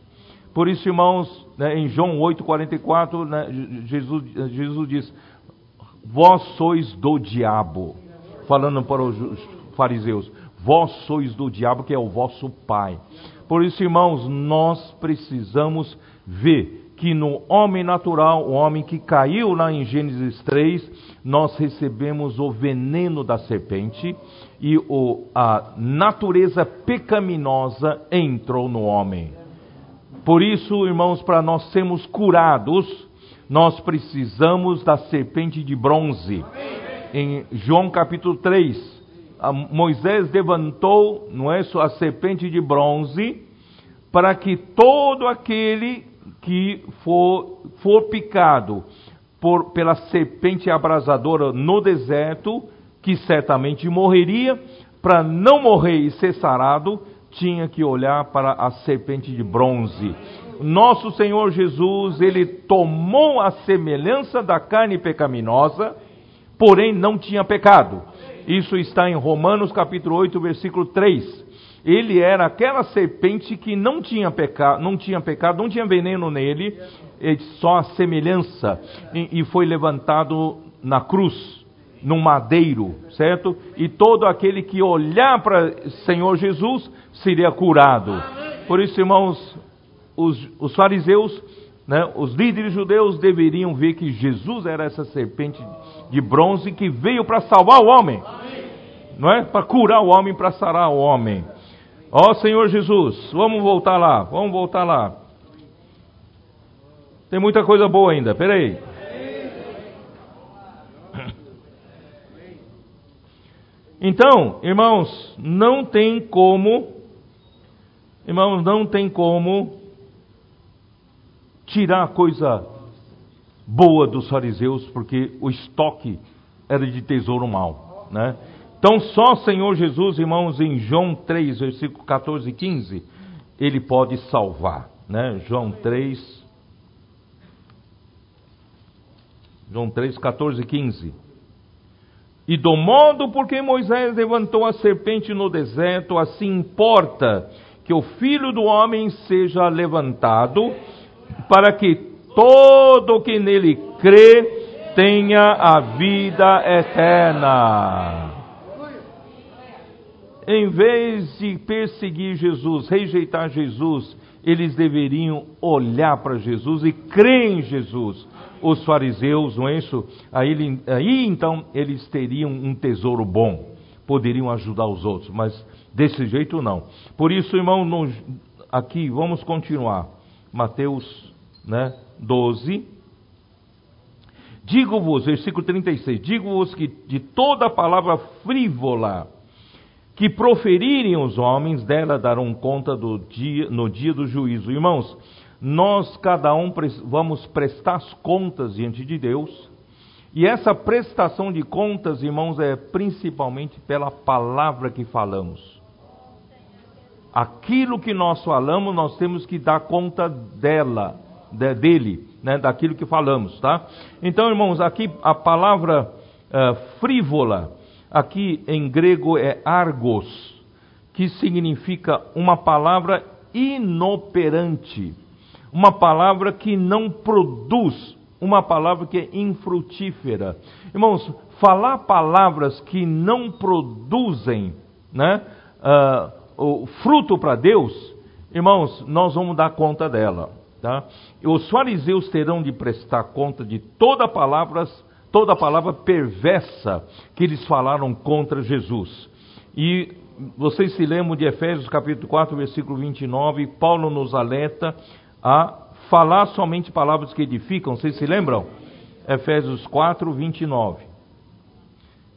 Por isso, irmãos, né, em João 8,44, né, Jesus, Jesus diz: Vós sois do diabo, falando para os fariseus, vós sois do diabo, que é o vosso pai. Por isso, irmãos, nós precisamos ver que no homem natural, o homem que caiu lá em Gênesis 3, nós recebemos o veneno da serpente e o, a natureza pecaminosa entrou no homem. Por isso, irmãos, para nós sermos curados, nós precisamos da serpente de bronze. Em João capítulo 3, Moisés levantou, não é, a serpente de bronze, para que todo aquele que for, for picado por, pela serpente abrasadora no deserto, que certamente morreria, para não morrer e ser sarado, tinha que olhar para a serpente de bronze. Nosso Senhor Jesus, ele tomou a semelhança da carne pecaminosa, porém não tinha pecado. Isso está em Romanos capítulo 8, versículo 3 ele era aquela serpente que não tinha pecado, não tinha pecado, não tinha veneno nele, só a semelhança, e foi levantado na cruz, num madeiro, certo? E todo aquele que olhar para Senhor Jesus seria curado. Por isso, irmãos, os, os fariseus, né, os líderes judeus deveriam ver que Jesus era essa serpente de bronze que veio para salvar o homem, não é? Para curar o homem, para sarar o homem. Ó oh, Senhor Jesus, vamos voltar lá, vamos voltar lá. Tem muita coisa boa ainda, peraí. Então, irmãos, não tem como, irmãos, não tem como tirar coisa boa dos fariseus, porque o estoque era de tesouro mal, né? Então, só Senhor Jesus, irmãos, em João 3, versículo 14 e 15, ele pode salvar, né? João 3, João 3, 14 e 15. E do modo porque Moisés levantou a serpente no deserto, assim importa que o filho do homem seja levantado, para que todo que nele crê tenha a vida eterna em vez de perseguir Jesus, rejeitar Jesus, eles deveriam olhar para Jesus e crer em Jesus. Os fariseus, não é isso? Aí, aí então eles teriam um tesouro bom, poderiam ajudar os outros, mas desse jeito não. Por isso, irmão, aqui vamos continuar. Mateus né, 12. Digo-vos, versículo 36, digo-vos que de toda palavra frívola que proferirem os homens, dela darão conta do dia, no dia do juízo. Irmãos, nós cada um vamos prestar as contas diante de Deus, e essa prestação de contas, irmãos, é principalmente pela palavra que falamos. Aquilo que nós falamos, nós temos que dar conta dela, de, dele, né, daquilo que falamos, tá? Então, irmãos, aqui a palavra uh, frívola, Aqui em grego é argos, que significa uma palavra inoperante, uma palavra que não produz, uma palavra que é infrutífera. Irmãos, falar palavras que não produzem né, uh, o fruto para Deus, irmãos, nós vamos dar conta dela. Tá? Os fariseus terão de prestar conta de toda palavras toda palavra perversa que eles falaram contra Jesus. E vocês se lembram de Efésios capítulo 4, versículo 29, Paulo nos alerta a falar somente palavras que edificam, vocês se lembram? Efésios 4, 29.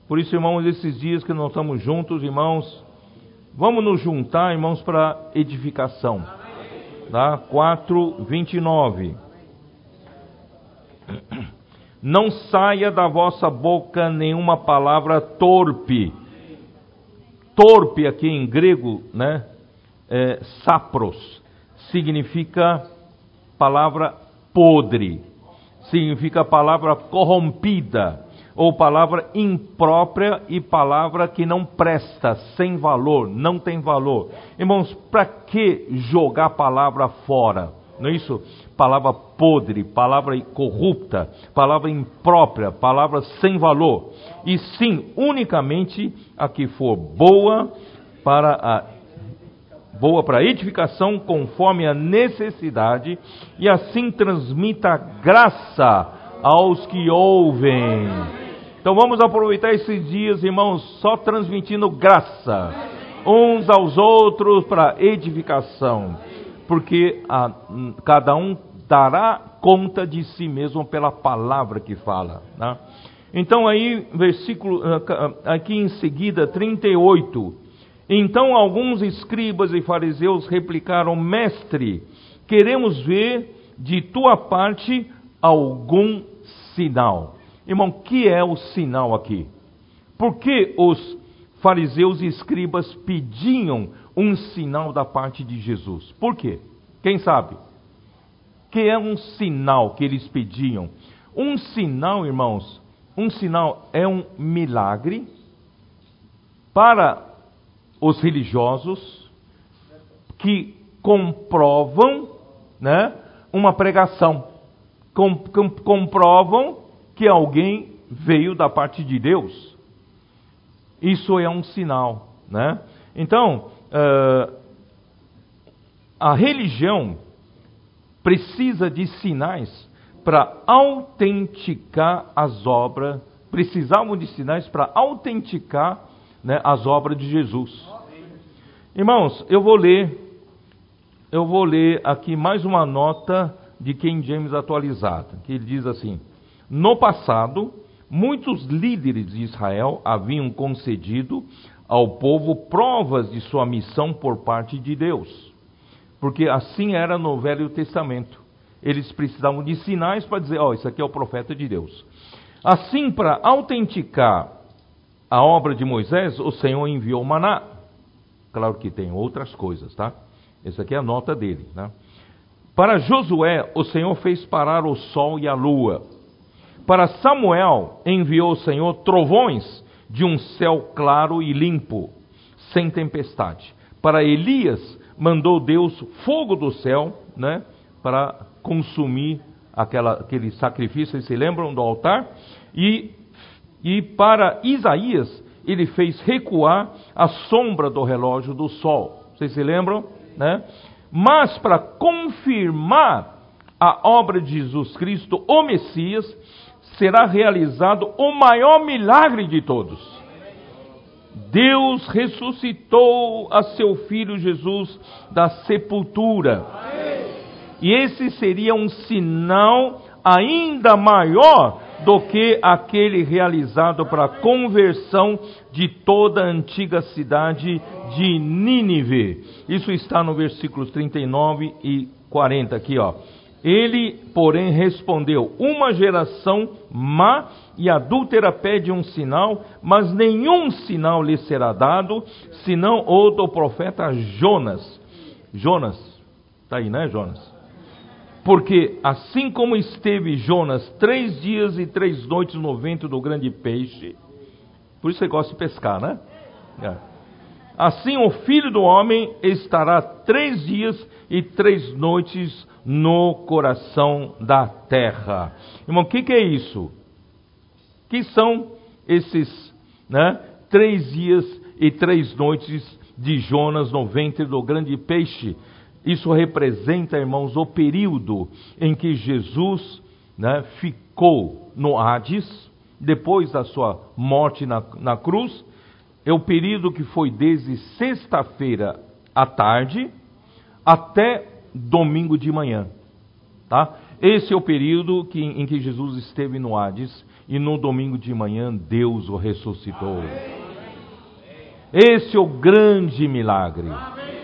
Por isso, irmãos, esses dias que nós estamos juntos, irmãos, vamos nos juntar, irmãos, para edificação. Tá? 4, 29. Não saia da vossa boca nenhuma palavra torpe. Torpe aqui em grego, né? É, sapros. significa palavra podre, significa palavra corrompida, ou palavra imprópria e palavra que não presta, sem valor, não tem valor. Irmãos, para que jogar palavra fora? Não é isso? Palavra podre, palavra corrupta, palavra imprópria, palavra sem valor. E sim, unicamente a que for boa para a boa para edificação conforme a necessidade e assim transmita graça aos que ouvem. Então vamos aproveitar esses dias, irmãos, só transmitindo graça uns aos outros para edificação, porque a, cada um dará conta de si mesmo pela palavra que fala. Né? Então aí, versículo ah, ah, aqui em seguida, 38. Então alguns escribas e fariseus replicaram: Mestre, queremos ver de tua parte algum sinal. Irmão, que é o sinal aqui? Por que os fariseus e escribas pediam um sinal da parte de Jesus? Por quê? Quem sabe? Que é um sinal que eles pediam? Um sinal, irmãos, um sinal é um milagre para os religiosos que comprovam né, uma pregação, com, com, comprovam que alguém veio da parte de Deus. Isso é um sinal, né? Então, uh, a religião precisa de sinais para autenticar as obras, precisavam de sinais para autenticar né, as obras de Jesus. Irmãos, eu vou ler, eu vou ler aqui mais uma nota de King James atualizada, que ele diz assim: no passado, muitos líderes de Israel haviam concedido ao povo provas de sua missão por parte de Deus, porque assim era no Velho Testamento. Eles precisavam de sinais para dizer: Ó, oh, isso aqui é o profeta de Deus. Assim, para autenticar a obra de Moisés, o Senhor enviou maná. Claro que tem outras coisas, tá? Essa aqui é a nota dele, né? Para Josué, o Senhor fez parar o sol e a lua para Samuel enviou o Senhor trovões de um céu claro e limpo, sem tempestade. Para Elias mandou Deus fogo do céu, né, para consumir aquela, aquele sacrifício, vocês se lembram do altar? E, e para Isaías ele fez recuar a sombra do relógio do sol. Vocês se lembram? Né? Mas para confirmar a obra de Jesus Cristo, o Messias, será realizado o maior milagre de todos. Deus ressuscitou a seu filho Jesus da sepultura. E esse seria um sinal ainda maior do que aquele realizado para a conversão de toda a antiga cidade de Nínive. Isso está no versículos 39 e 40 aqui, ó. Ele, porém, respondeu: Uma geração má e adúltera pede um sinal, mas nenhum sinal lhe será dado, senão o do profeta Jonas. Jonas, está aí, né, Jonas? Porque assim como esteve Jonas três dias e três noites no vento do grande peixe, por isso você gosta de pescar, né? É. Assim o filho do homem estará três dias e três noites no coração da terra. Irmão, o que, que, é isso? Que são esses né, três dias e três noites de Jonas no ventre do grande peixe? Isso representa, irmãos, o período em que Jesus né, ficou no Hades, depois da sua morte na, na cruz. É o período que foi desde sexta-feira à tarde até domingo de manhã. Tá? Esse é o período que, em que Jesus esteve no Hades e no domingo de manhã Deus o ressuscitou. Esse é o grande milagre.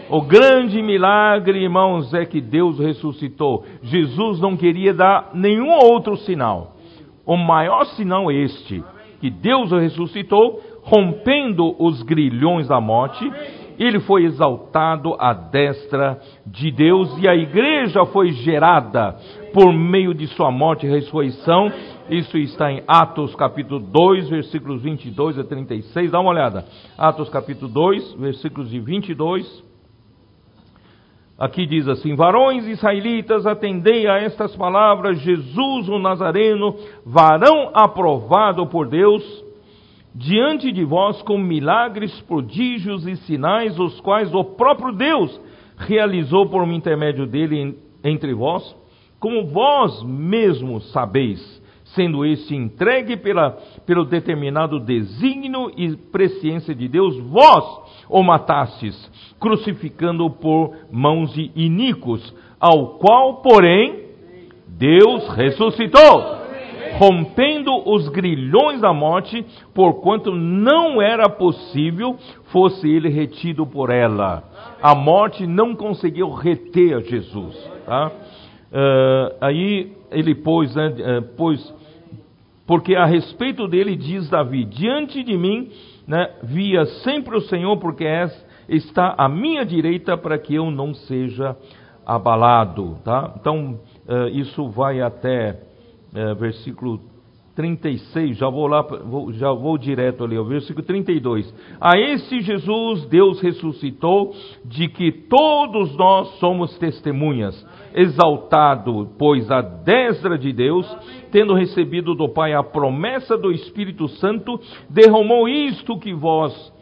O grande milagre, irmãos, é que Deus ressuscitou. Jesus não queria dar nenhum outro sinal. O maior sinal é este: que Deus o ressuscitou, rompendo os grilhões da morte ele foi exaltado à destra de Deus e a igreja foi gerada por meio de sua morte e ressurreição. Isso está em Atos capítulo 2, versículos 22 a 36. Dá uma olhada. Atos capítulo 2, versículos de 22. Aqui diz assim: Varões israelitas, atendei a estas palavras: Jesus o Nazareno, varão aprovado por Deus, diante de vós com milagres, prodígios e sinais, os quais o próprio Deus realizou por um intermédio dele entre vós, como vós mesmos sabeis, sendo este entregue pela, pelo determinado desígnio e presciência de Deus, vós o matastes, crucificando-o por mãos de iníquos, ao qual, porém, Deus ressuscitou rompendo os grilhões da morte, porquanto não era possível fosse ele retido por ela. A morte não conseguiu reter Jesus. Tá? Uh, aí ele pôs, uh, pôs, porque a respeito dele diz Davi: Diante de mim né, via sempre o Senhor, porque és, está à minha direita para que eu não seja abalado. Tá? Então, uh, isso vai até é, versículo 36, já vou lá, vou, já vou direto ali, o versículo 32. A esse Jesus Deus ressuscitou, de que todos nós somos testemunhas, exaltado, pois, a destra de Deus, tendo recebido do Pai a promessa do Espírito Santo, derramou isto que vós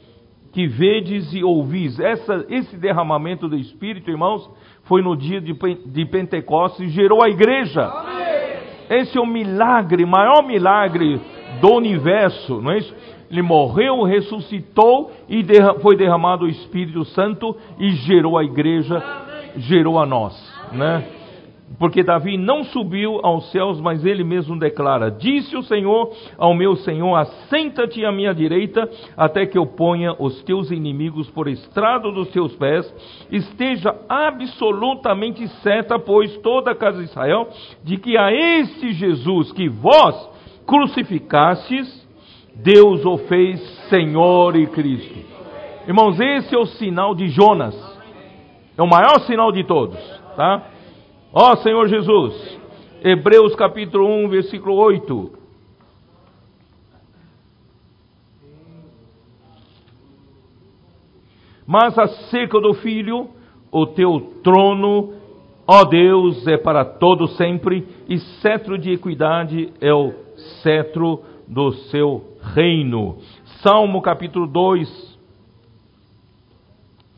que vedes e ouvis. Essa, esse derramamento do Espírito, irmãos, foi no dia de, de Pentecostes e gerou a igreja. Amém. Esse é o milagre, maior milagre do universo, não é isso? Ele morreu, ressuscitou e foi derramado o Espírito Santo e gerou a igreja, gerou a nós, né? Porque Davi não subiu aos céus, mas ele mesmo declara: Disse o Senhor ao meu Senhor: Assenta-te à minha direita, até que eu ponha os teus inimigos por estrado dos teus pés. Esteja absolutamente certa, pois, toda a casa de Israel, de que a este Jesus que vós crucificastes, Deus o fez Senhor e Cristo. Irmãos, esse é o sinal de Jonas. É o maior sinal de todos, tá? Ó Senhor Jesus, Hebreus capítulo 1, versículo 8. Mas acerca do Filho, o teu trono, ó Deus, é para todo sempre, e cetro de equidade é o cetro do seu reino. Salmo capítulo 2.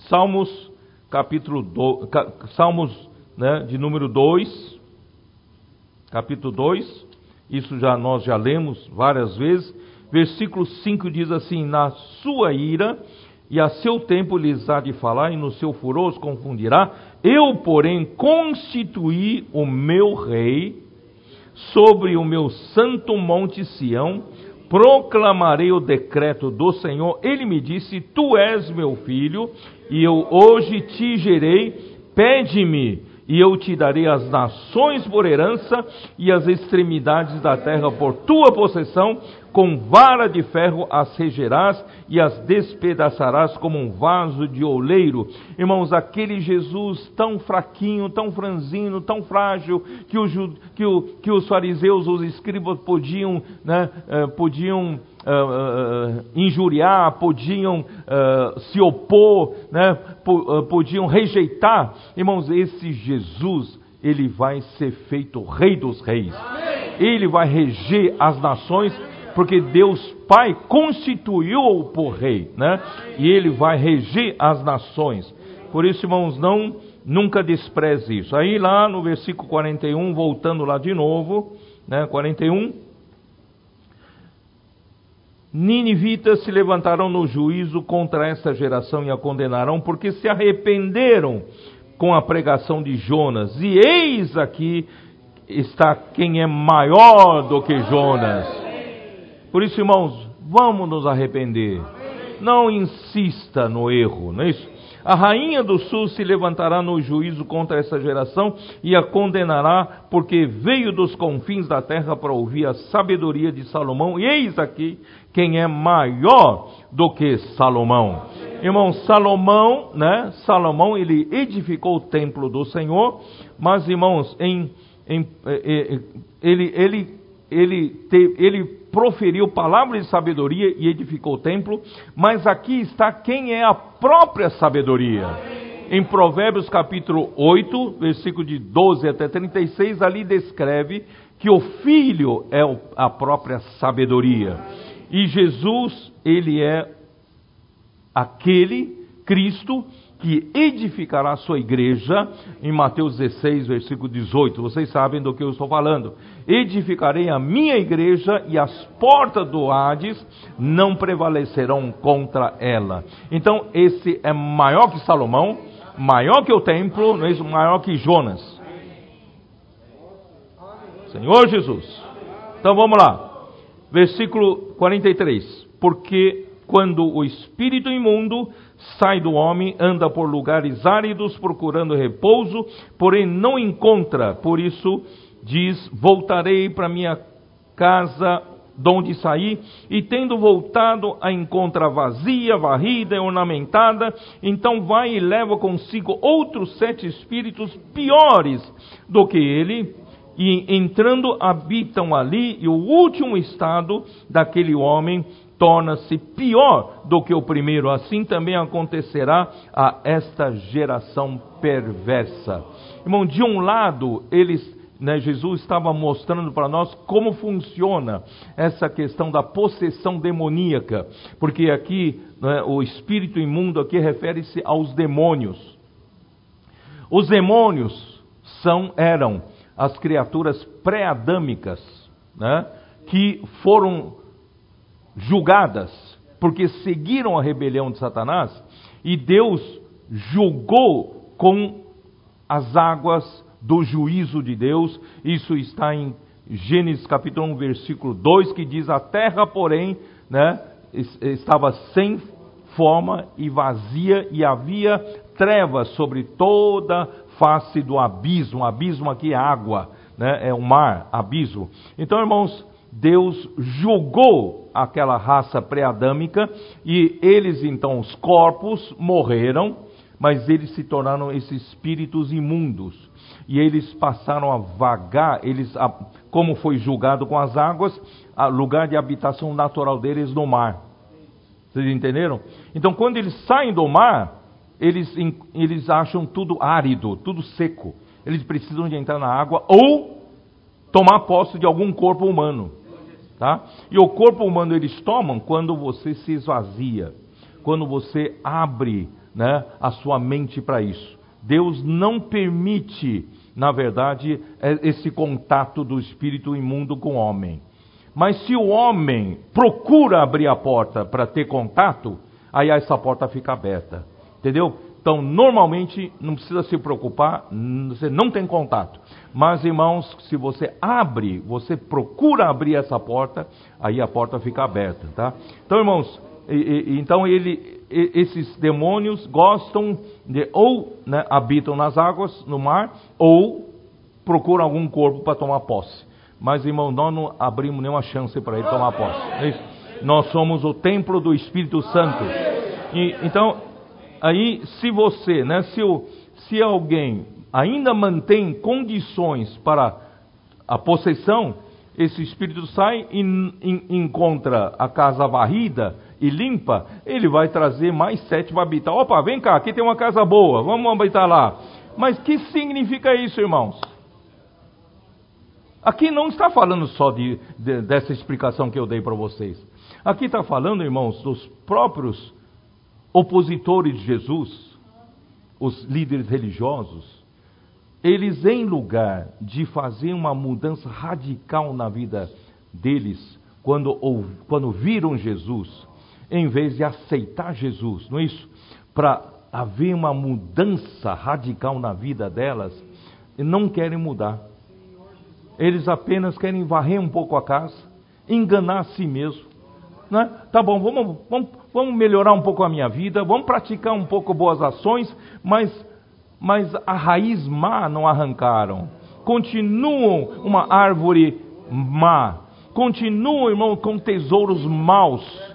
Salmos capítulo 2, Salmos né, de número 2, capítulo 2, isso já nós já lemos várias vezes. Versículo 5 diz assim: Na sua ira e a seu tempo lhes há de falar, e no seu furor os confundirá. Eu, porém, constituí o meu rei sobre o meu santo monte Sião, proclamarei o decreto do Senhor. Ele me disse: Tu és meu filho, e eu hoje te gerei. Pede-me, e eu te darei as nações por herança e as extremidades da terra por tua possessão, com vara de ferro as regerás e as despedaçarás como um vaso de oleiro. Irmãos, aquele Jesus tão fraquinho, tão franzino, tão frágil, que, o, que, o, que os fariseus, os escribas podiam, né, uh, podiam uh, uh, injuriar, podiam se opor, né, podiam rejeitar. Irmãos, esse Jesus, ele vai ser feito rei dos reis. Ele vai reger as nações porque Deus Pai constituiu-o por rei, né? E ele vai reger as nações. Por isso, irmãos, não nunca despreze isso. Aí lá no versículo 41, voltando lá de novo, né, 41, Ninivitas se levantarão no juízo contra esta geração e a condenarão, porque se arrependeram com a pregação de Jonas. E eis aqui está quem é maior do que Jonas. Por isso, irmãos, vamos nos arrepender. Não insista no erro, não é isso? A rainha do sul se levantará no juízo contra essa geração e a condenará, porque veio dos confins da terra para ouvir a sabedoria de Salomão. E eis aqui quem é maior do que Salomão. Irmão, Salomão, né? Salomão, ele edificou o templo do Senhor, mas irmãos, em, em, eh, eh, ele, ele, ele, te, ele proferiu palavras de sabedoria e edificou o templo, mas aqui está quem é a própria sabedoria. Em Provérbios capítulo 8, versículo de 12 até 36, ali descreve que o filho é a própria sabedoria. E Jesus, ele é aquele Cristo que edificará a sua igreja, em Mateus 16, versículo 18. Vocês sabem do que eu estou falando. Edificarei a minha igreja e as portas do Hades não prevalecerão contra ela. Então, esse é maior que Salomão, maior que o templo, não é isso? maior que Jonas. Senhor Jesus. Então vamos lá versículo 43. Porque quando o espírito imundo sai do homem, anda por lugares áridos procurando repouso, porém não encontra. Por isso diz: Voltarei para minha casa de onde saí, e tendo voltado a encontra vazia, varrida e ornamentada, então vai e leva consigo outros sete espíritos piores do que ele, e entrando habitam ali, e o último estado daquele homem torna-se pior do que o primeiro. Assim também acontecerá a esta geração perversa. Irmão, de um lado, eles né, Jesus estava mostrando para nós como funciona essa questão da possessão demoníaca, porque aqui né, o espírito imundo aqui refere-se aos demônios. Os demônios são eram as criaturas pré-adâmicas, né, que foram julgadas porque seguiram a rebelião de Satanás e Deus julgou com as águas do juízo de Deus. Isso está em Gênesis capítulo 1, versículo 2, que diz: A terra, porém, né, estava sem forma e vazia, e havia trevas sobre toda face do abismo. Abismo aqui é água, né? é o mar, abismo. Então, irmãos, Deus julgou aquela raça pré-adâmica e eles, então, os corpos morreram, mas eles se tornaram esses espíritos imundos. E eles passaram a vagar, eles, como foi julgado com as águas, a lugar de habitação natural deles no mar. Vocês entenderam? Então, quando eles saem do mar, eles, eles acham tudo árido, tudo seco. Eles precisam de entrar na água ou tomar posse de algum corpo humano. Tá? E o corpo humano eles tomam quando você se esvazia, quando você abre né, a sua mente para isso. Deus não permite, na verdade, é, esse contato do espírito imundo com o homem. Mas se o homem procura abrir a porta para ter contato, aí essa porta fica aberta. Entendeu? Então, normalmente, não precisa se preocupar, você não tem contato. Mas, irmãos, se você abre, você procura abrir essa porta, aí a porta fica aberta, tá? Então, irmãos, e, e, então ele, e, esses demônios gostam de, ou né, habitam nas águas, no mar, ou procuram algum corpo para tomar posse. Mas, irmão, nós não abrimos nenhuma chance para ele tomar posse. É nós somos o templo do Espírito Santo. Então, aí se você, né, se, o, se alguém ainda mantém condições para a possessão, esse espírito sai e encontra a casa varrida e limpa, ele vai trazer mais sete para habitar. Opa, vem cá, aqui tem uma casa boa, vamos habitar lá. Mas que significa isso, irmãos? Aqui não está falando só de, de, dessa explicação que eu dei para vocês. Aqui está falando, irmãos, dos próprios opositores de Jesus, os líderes religiosos, eles, em lugar de fazer uma mudança radical na vida deles, quando, quando viram Jesus, em vez de aceitar Jesus, não é isso? Para haver uma mudança radical na vida delas, não querem mudar. Eles apenas querem varrer um pouco a casa, enganar a si mesmo. né? Tá bom, vamos, vamos, vamos melhorar um pouco a minha vida, vamos praticar um pouco boas ações, mas, mas a raiz má não arrancaram. Continuam uma árvore má. Continuam, irmão, com tesouros maus.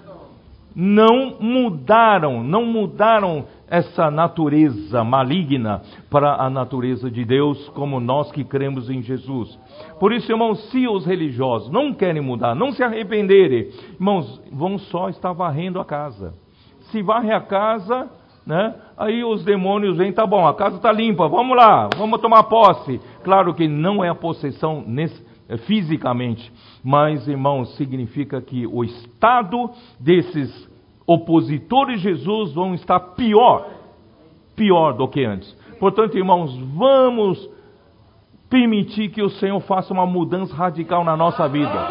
Não mudaram, não mudaram essa natureza maligna para a natureza de Deus, como nós que cremos em Jesus. Por isso, irmãos, se os religiosos não querem mudar, não se arrependerem, irmãos, vão só estar varrendo a casa. Se varre a casa, né? Aí os demônios vêm, tá bom, a casa está limpa, vamos lá, vamos tomar posse. Claro que não é a possessão nesse, é, fisicamente, mas, irmãos, significa que o estado desses opositores de Jesus vão estar pior, pior do que antes. Portanto, irmãos, vamos permitir que o Senhor faça uma mudança radical na nossa vida.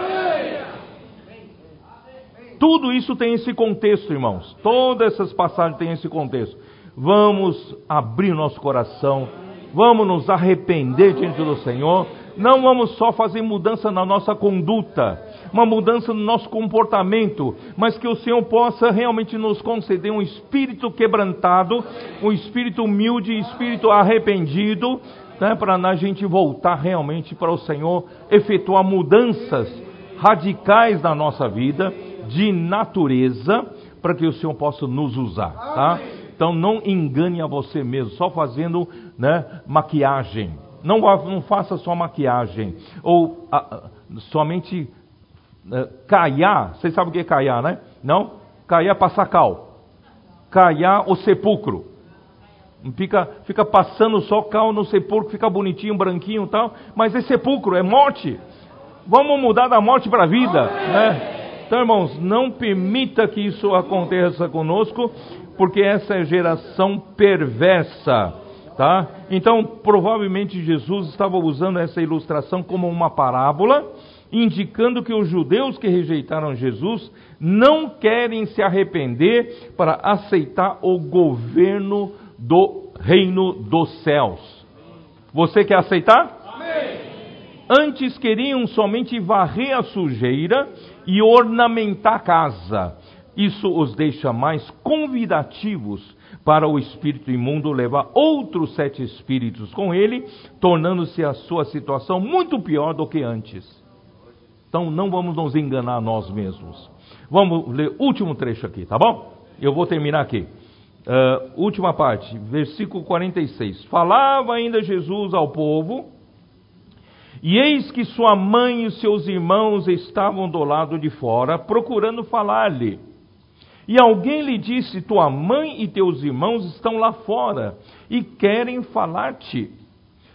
Tudo isso tem esse contexto, irmãos. Todas essas passagens têm esse contexto. Vamos abrir nosso coração, vamos nos arrepender diante do Senhor. Não vamos só fazer mudança na nossa conduta, uma mudança no nosso comportamento, mas que o Senhor possa realmente nos conceder um espírito quebrantado, um espírito humilde, espírito arrependido, né, para a gente voltar realmente para o Senhor, efetuar mudanças radicais na nossa vida, de natureza, para que o Senhor possa nos usar, tá? Então não engane a você mesmo, só fazendo né, maquiagem. Não, não faça só maquiagem. Ou a, somente caiar, vocês sabem o que é caiar, né? Não? Caiar passar cal. Caiar o sepulcro. Fica, fica passando só cal no sepulcro, fica bonitinho, branquinho e tal, mas é sepulcro, é morte. Vamos mudar da morte para a vida, né? Então, irmãos, não permita que isso aconteça conosco, porque essa é geração perversa, tá? Então, provavelmente Jesus estava usando essa ilustração como uma parábola indicando que os judeus que rejeitaram Jesus não querem se arrepender para aceitar o governo do reino dos céus. Você quer aceitar? Amém. Antes queriam somente varrer a sujeira e ornamentar a casa. Isso os deixa mais convidativos para o espírito imundo levar outros sete espíritos com ele, tornando-se a sua situação muito pior do que antes. Então não vamos nos enganar nós mesmos. Vamos ler último trecho aqui, tá bom? Eu vou terminar aqui. Uh, última parte, versículo 46. Falava ainda Jesus ao povo, e eis que sua mãe e seus irmãos estavam do lado de fora, procurando falar-lhe. E alguém lhe disse: Tua mãe e teus irmãos estão lá fora e querem falar-te.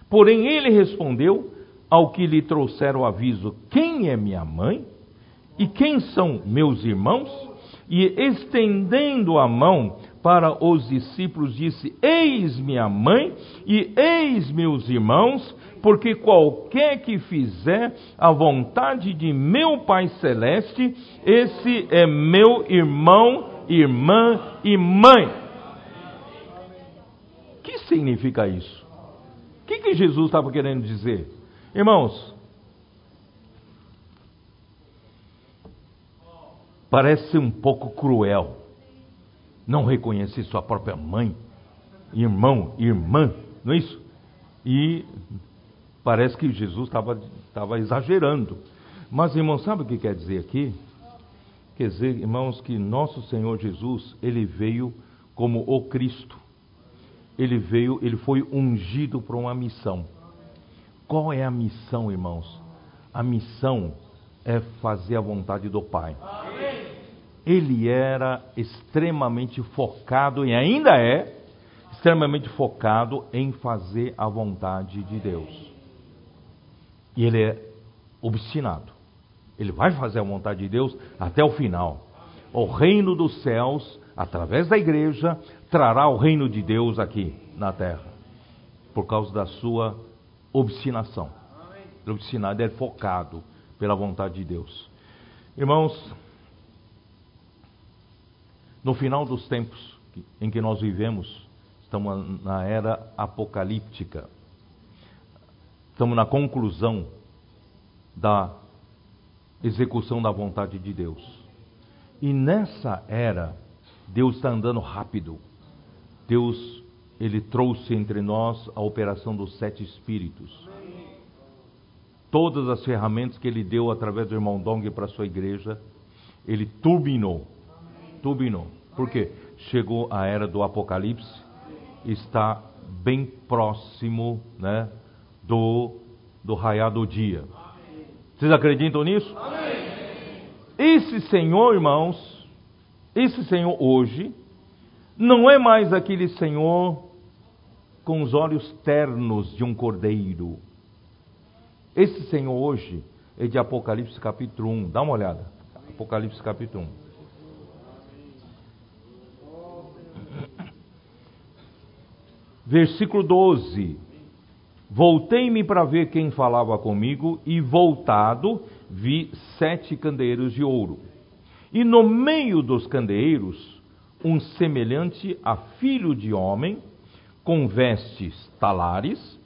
Porém ele respondeu: ao que lhe trouxeram o aviso: Quem é minha mãe? E quem são meus irmãos? E estendendo a mão para os discípulos, disse: Eis minha mãe e eis meus irmãos, porque qualquer que fizer a vontade de meu Pai Celeste, esse é meu irmão, irmã e mãe. O que significa isso? O que, que Jesus estava querendo dizer? Irmãos, parece um pouco cruel não reconhecer sua própria mãe, irmão, irmã, não é isso? E parece que Jesus estava exagerando. Mas, irmãos, sabe o que quer dizer aqui? Quer dizer, irmãos, que nosso Senhor Jesus, ele veio como o Cristo. Ele veio, ele foi ungido para uma missão. Qual é a missão, irmãos? A missão é fazer a vontade do Pai. Ele era extremamente focado e ainda é extremamente focado em fazer a vontade de Deus. E ele é obstinado. Ele vai fazer a vontade de Deus até o final. O reino dos céus, através da igreja, trará o reino de Deus aqui na terra, por causa da sua obstinação. Ele é obstinado, é focado pela vontade de Deus. Irmãos, no final dos tempos em que nós vivemos, estamos na era apocalíptica, estamos na conclusão da execução da vontade de Deus. E nessa era, Deus está andando rápido. Deus, ele trouxe entre nós a operação dos sete espíritos. Todas as ferramentas que ele deu através do irmão Dong para a sua igreja, ele turbinou. Turbinou. Por quê? Chegou a era do Apocalipse, está bem próximo né, do, do raiar do dia. Vocês acreditam nisso? Esse Senhor, irmãos, esse Senhor hoje, não é mais aquele Senhor com os olhos ternos de um cordeiro. Esse Senhor hoje é de Apocalipse capítulo 1. Dá uma olhada. Apocalipse capítulo 1. Versículo 12. Voltei-me para ver quem falava comigo, e voltado, vi sete candeeiros de ouro. E no meio dos candeeiros, um semelhante a filho de homem, vestes talares,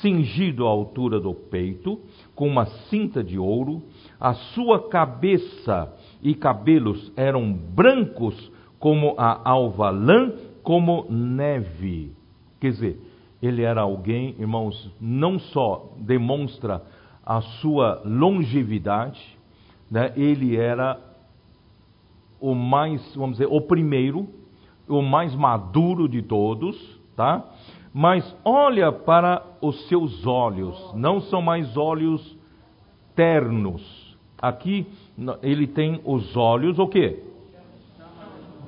cingido à altura do peito, com uma cinta de ouro, a sua cabeça e cabelos eram brancos como a alva lã, como neve. Quer dizer, ele era alguém, irmãos, não só demonstra a sua longevidade, né? ele era o mais, vamos dizer, o primeiro, o mais maduro de todos, tá? Mas olha para os seus olhos, não são mais olhos ternos. Aqui ele tem os olhos, o quê?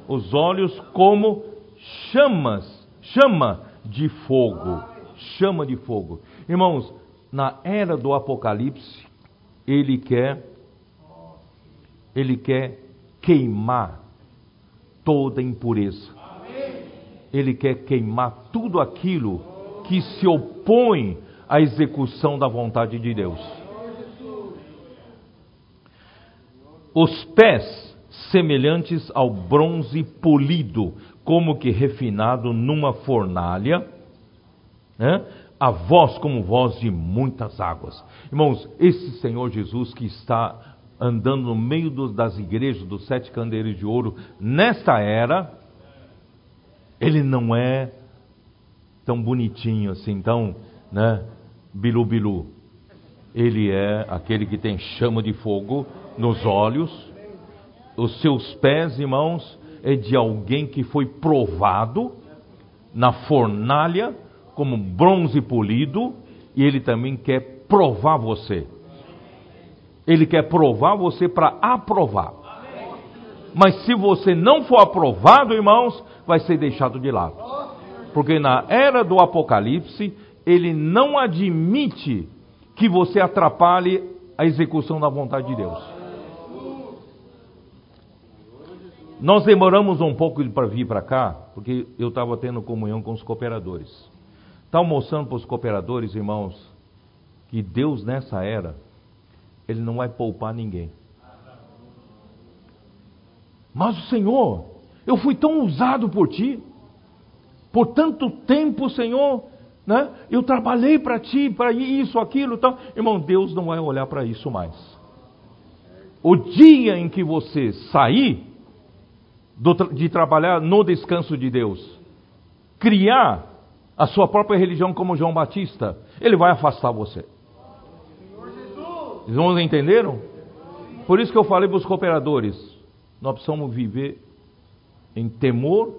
Os olhos como chamas, chama de fogo. Chama de fogo. Irmãos, na era do Apocalipse, ele quer ele quer queimar toda impureza. Ele quer queimar tudo aquilo que se opõe à execução da vontade de Deus. Os pés semelhantes ao bronze polido, como que refinado numa fornalha, né? a voz como voz de muitas águas. Irmãos, esse Senhor Jesus que está andando no meio das igrejas dos sete candeeiros de ouro, nesta era, ele não é tão bonitinho assim, tão, né, bilu-bilu. Ele é aquele que tem chama de fogo nos olhos, os seus pés, irmãos, é de alguém que foi provado na fornalha como bronze polido e ele também quer provar você. Ele quer provar você para aprovar. Mas se você não for aprovado, irmãos, vai ser deixado de lado. Porque na era do Apocalipse, ele não admite que você atrapalhe a execução da vontade de Deus. Nós demoramos um pouco para vir para cá, porque eu estava tendo comunhão com os cooperadores. Estava mostrando para os cooperadores, irmãos, que Deus nessa era, Ele não vai poupar ninguém. Mas o Senhor, eu fui tão usado por Ti, por tanto tempo, Senhor, né? Eu trabalhei para Ti, para isso, aquilo, tal. Irmão, Deus não vai olhar para isso mais. O dia em que você sair, de trabalhar no descanso de Deus, criar a sua própria religião como João Batista, ele vai afastar você. Os irmãos entenderam? Por isso que eu falei para os cooperadores: nós precisamos viver em temor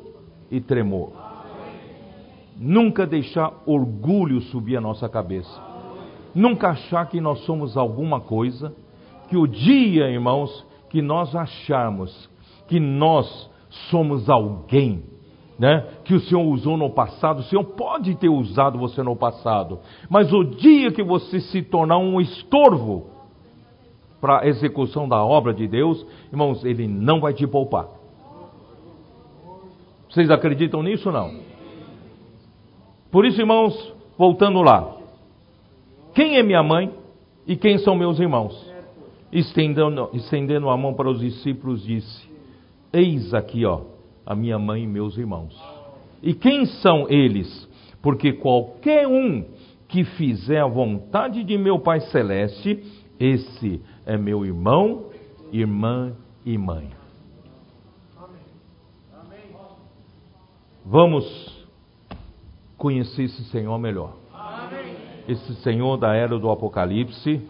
e tremor. Nunca deixar orgulho subir a nossa cabeça. Nunca achar que nós somos alguma coisa. Que o dia, irmãos, que nós acharmos que nós somos alguém, né? Que o Senhor usou no passado, o Senhor pode ter usado você no passado, mas o dia que você se tornar um estorvo para a execução da obra de Deus, irmãos, Ele não vai te poupar. Vocês acreditam nisso não? Por isso, irmãos, voltando lá. Quem é minha mãe e quem são meus irmãos? Estendendo, estendendo a mão para os discípulos, disse: Eis aqui, ó, a minha mãe e meus irmãos. E quem são eles? Porque qualquer um que fizer a vontade de meu Pai Celeste, esse é meu irmão, irmã e mãe. Vamos conhecer esse Senhor melhor. Esse Senhor da era do Apocalipse.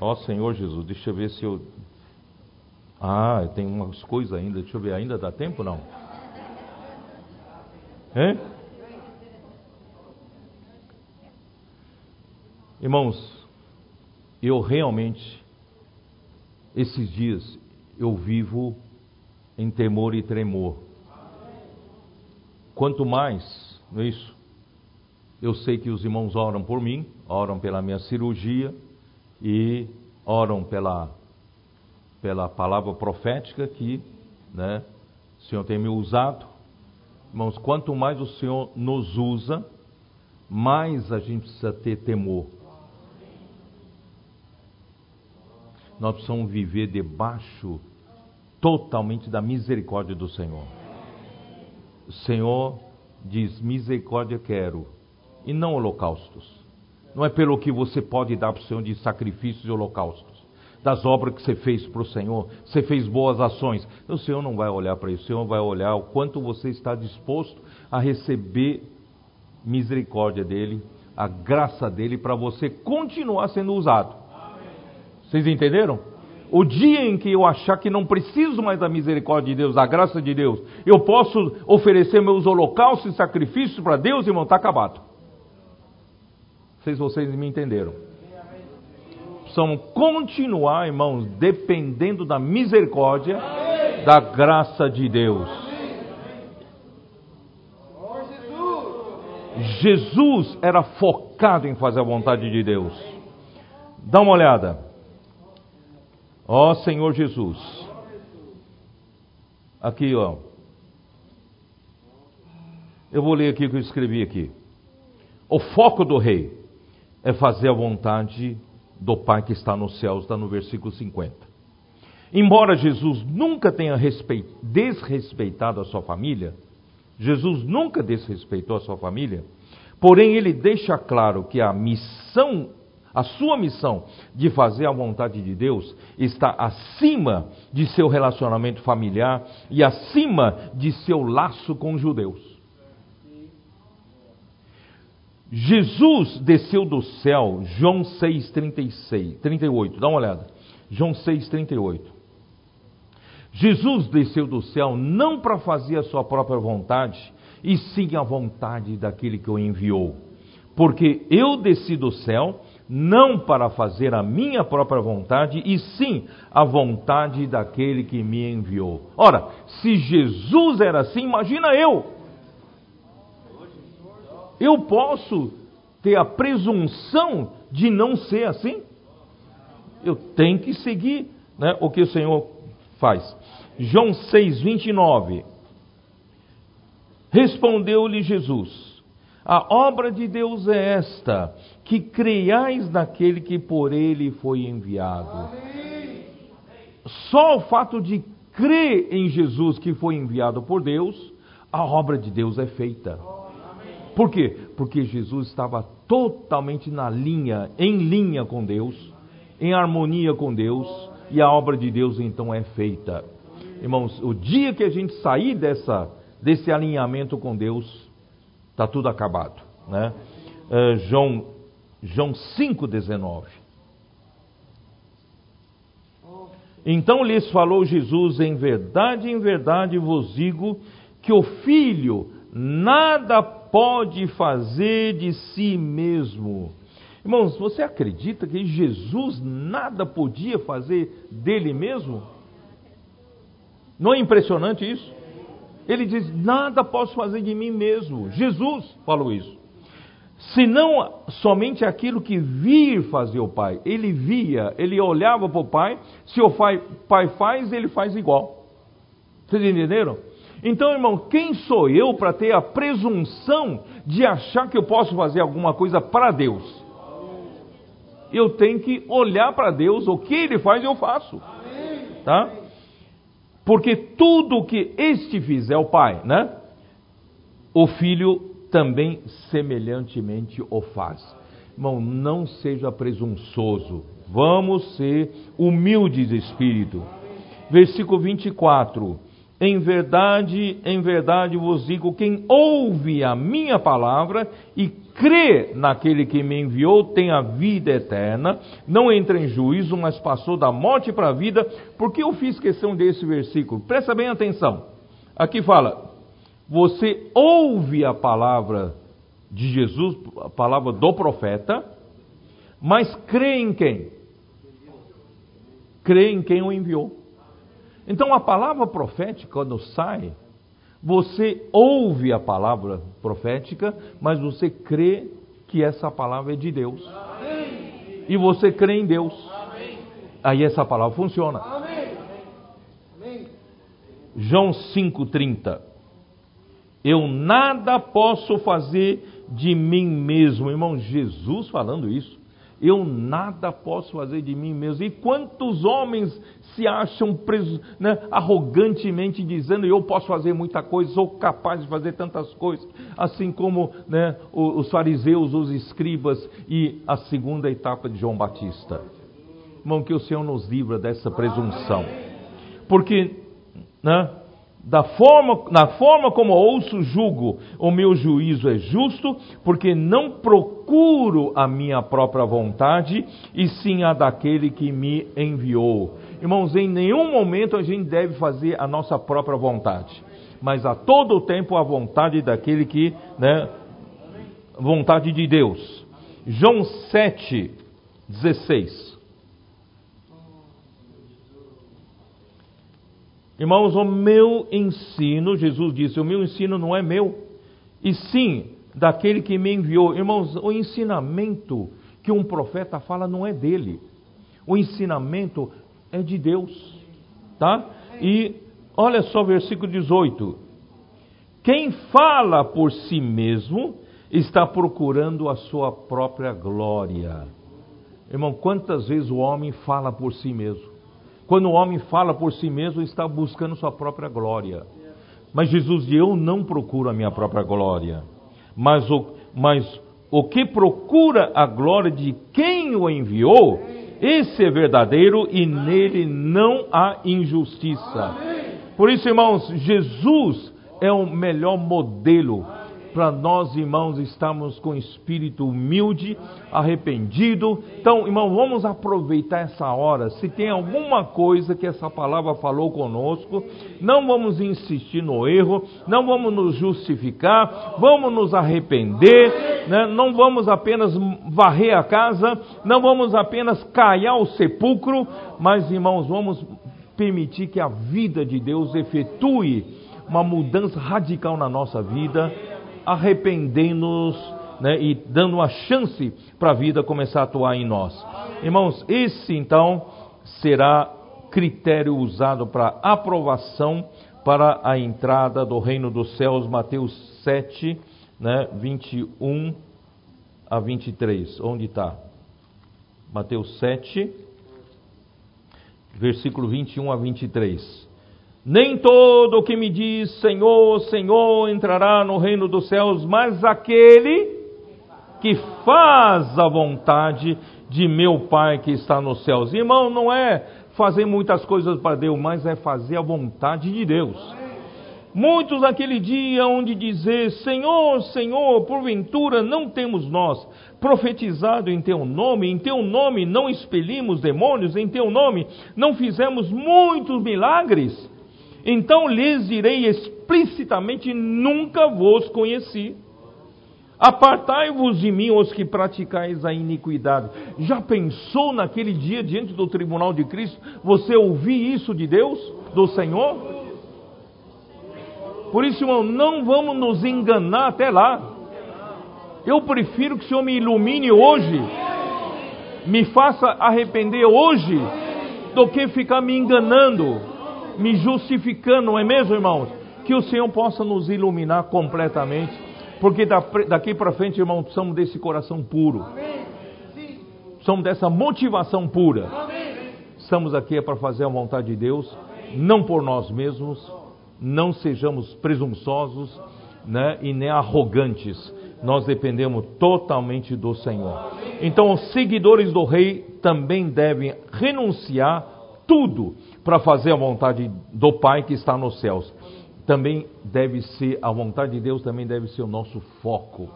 Ó oh, Senhor Jesus, deixa eu ver se eu. Ah, tem umas coisas ainda. Deixa eu ver, ainda dá tempo não? Hein? Irmãos, eu realmente esses dias, eu vivo em temor e tremor. Quanto mais, não é isso? Eu sei que os irmãos oram por mim, oram pela minha cirurgia e oram pela, pela palavra profética que né, o Senhor tem me usado. Irmãos, quanto mais o Senhor nos usa, mais a gente precisa ter temor. Nós precisamos viver debaixo totalmente da misericórdia do Senhor. O Senhor diz: misericórdia quero, e não holocaustos. Não é pelo que você pode dar para o Senhor de sacrifícios e holocaustos, das obras que você fez para o Senhor, você fez boas ações. O Senhor não vai olhar para isso, o Senhor vai olhar o quanto você está disposto a receber misericórdia dEle, a graça dEle, para você continuar sendo usado. Vocês entenderam? O dia em que eu achar que não preciso mais da misericórdia de Deus, da graça de Deus, eu posso oferecer meus holocaustos e sacrifícios para Deus, irmão, está acabado. Se vocês me entenderam. Precisamos continuar, irmãos, dependendo da misericórdia, da graça de Deus. Jesus era focado em fazer a vontade de Deus. Dá uma olhada. Ó Senhor Jesus. Aqui, ó. Eu vou ler aqui o que eu escrevi aqui. O foco do rei é fazer a vontade do Pai que está nos céus, está no versículo 50. Embora Jesus nunca tenha desrespeitado a sua família, Jesus nunca desrespeitou a sua família, porém ele deixa claro que a missão a sua missão de fazer a vontade de Deus está acima de seu relacionamento familiar e acima de seu laço com os judeus. Jesus desceu do céu, João 6, 36, 38, dá uma olhada. João 6, 38. Jesus desceu do céu não para fazer a sua própria vontade, e sim a vontade daquele que o enviou. Porque eu desci do céu não para fazer a minha própria vontade, e sim a vontade daquele que me enviou. Ora, se Jesus era assim, imagina eu. Eu posso ter a presunção de não ser assim? Eu tenho que seguir né, o que o Senhor faz. João 6, 29. Respondeu-lhe Jesus: a obra de Deus é esta, que creiais naquele que por ele foi enviado. Só o fato de crer em Jesus que foi enviado por Deus, a obra de Deus é feita. Por quê? Porque Jesus estava totalmente na linha, em linha com Deus, em harmonia com Deus, e a obra de Deus então é feita. Irmãos, o dia que a gente sair dessa, desse alinhamento com Deus, Está tudo acabado. Né? Uh, João, João 5,19. Então lhes falou Jesus: Em verdade, em verdade vos digo que o filho nada pode fazer de si mesmo. Irmãos, você acredita que Jesus nada podia fazer dele mesmo? Não é impressionante isso? Ele diz: Nada posso fazer de mim mesmo. Jesus falou isso. Senão somente aquilo que vir fazer o Pai. Ele via, ele olhava para o Pai. Se o pai, pai faz, ele faz igual. Vocês entenderam? Então, irmão, quem sou eu para ter a presunção de achar que eu posso fazer alguma coisa para Deus? Eu tenho que olhar para Deus, o que Ele faz, eu faço. Tá? Porque tudo o que este fizer, o Pai, né? O Filho também semelhantemente o faz. Irmão, não seja presunçoso. Vamos ser humildes de espírito. Versículo 24. Em verdade, em verdade vos digo: quem ouve a minha palavra e crê naquele que me enviou tem a vida eterna, não entra em juízo, mas passou da morte para a vida. Por que eu fiz questão desse versículo? Presta bem atenção. Aqui fala: você ouve a palavra de Jesus, a palavra do profeta, mas crê em quem? Crê em quem o enviou. Então a palavra profética, quando sai, você ouve a palavra profética, mas você crê que essa palavra é de Deus. Amém. E você crê em Deus. Amém. Aí essa palavra funciona. Amém. João 5,30. Eu nada posso fazer de mim mesmo. Irmão, Jesus falando isso. Eu nada posso fazer de mim mesmo. E quantos homens se acham né, arrogantemente dizendo: Eu posso fazer muita coisa, sou capaz de fazer tantas coisas, assim como né, os fariseus, os escribas e a segunda etapa de João Batista. Irmão, que o Senhor nos livra dessa presunção. Porque, né, da forma, na forma como ouço, julgo, o meu juízo é justo, porque não procuro a minha própria vontade, e sim a daquele que me enviou. Irmãos, em nenhum momento a gente deve fazer a nossa própria vontade, mas a todo tempo a vontade daquele que, né, vontade de Deus. João 7, 16. Irmãos, o meu ensino, Jesus disse, o meu ensino não é meu, e sim daquele que me enviou. Irmãos, o ensinamento que um profeta fala não é dele. O ensinamento é de Deus, tá? E olha só o versículo 18. Quem fala por si mesmo está procurando a sua própria glória. Irmão, quantas vezes o homem fala por si mesmo? Quando o homem fala por si mesmo, está buscando sua própria glória. Mas Jesus diz: Eu não procuro a minha própria glória, mas o, mas o que procura a glória de quem o enviou, esse é verdadeiro e nele não há injustiça. Por isso, irmãos, Jesus é o melhor modelo para nós, irmãos, estamos com espírito humilde, arrependido. Então, irmão, vamos aproveitar essa hora. Se tem alguma coisa que essa palavra falou conosco, não vamos insistir no erro, não vamos nos justificar, vamos nos arrepender, né? não vamos apenas varrer a casa, não vamos apenas caiar o sepulcro, mas, irmãos, vamos permitir que a vida de Deus efetue uma mudança radical na nossa vida arrependendo-nos né, e dando uma chance para a vida começar a atuar em nós. Irmãos, esse então será critério usado para aprovação para a entrada do reino dos céus, Mateus 7, né, 21 a 23. Onde está? Mateus 7, versículo 21 a 23. Nem todo o que me diz Senhor, Senhor entrará no reino dos céus, mas aquele que faz a vontade de meu Pai que está nos céus. Irmão, não é fazer muitas coisas para Deus, mas é fazer a vontade de Deus. Muitos naquele dia onde dizer: Senhor, Senhor, porventura não temos nós profetizado em teu nome, em teu nome não expelimos demônios, em teu nome não fizemos muitos milagres. Então lhes direi explicitamente: nunca vos conheci. Apartai-vos de mim, os que praticais a iniquidade. Já pensou naquele dia diante do tribunal de Cristo, você ouvir isso de Deus, do Senhor? Por isso, irmão, não vamos nos enganar até lá. Eu prefiro que o Senhor me ilumine hoje, me faça arrepender hoje, do que ficar me enganando me justificando, não é mesmo, irmãos? Que o Senhor possa nos iluminar completamente, porque daqui para frente, irmãos, somos desse coração puro, somos dessa motivação pura. Estamos aqui é para fazer a vontade de Deus, não por nós mesmos, não sejamos presunçosos né, e nem arrogantes. Nós dependemos totalmente do Senhor. Então, os seguidores do Rei também devem renunciar tudo para fazer a vontade do Pai que está nos céus. Também deve ser, a vontade de Deus também deve ser o nosso foco.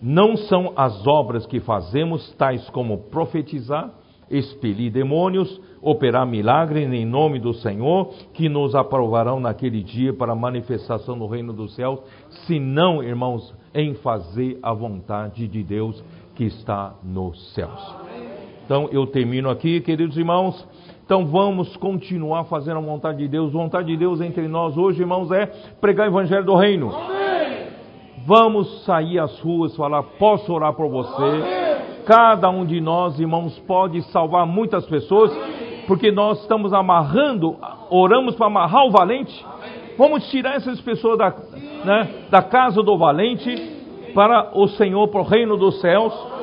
Não são as obras que fazemos, tais como profetizar, expelir demônios, operar milagres em nome do Senhor, que nos aprovarão naquele dia para a manifestação do reino dos céus, senão, irmãos, em fazer a vontade de Deus que está nos céus. Então eu termino aqui, queridos irmãos. Então vamos continuar fazendo a vontade de Deus. A vontade de Deus entre nós hoje, irmãos, é pregar o evangelho do reino. Vamos sair às ruas, falar, posso orar por você. Cada um de nós, irmãos, pode salvar muitas pessoas, porque nós estamos amarrando, oramos para amarrar o valente. Vamos tirar essas pessoas da, né, da casa do valente para o Senhor, para o reino dos céus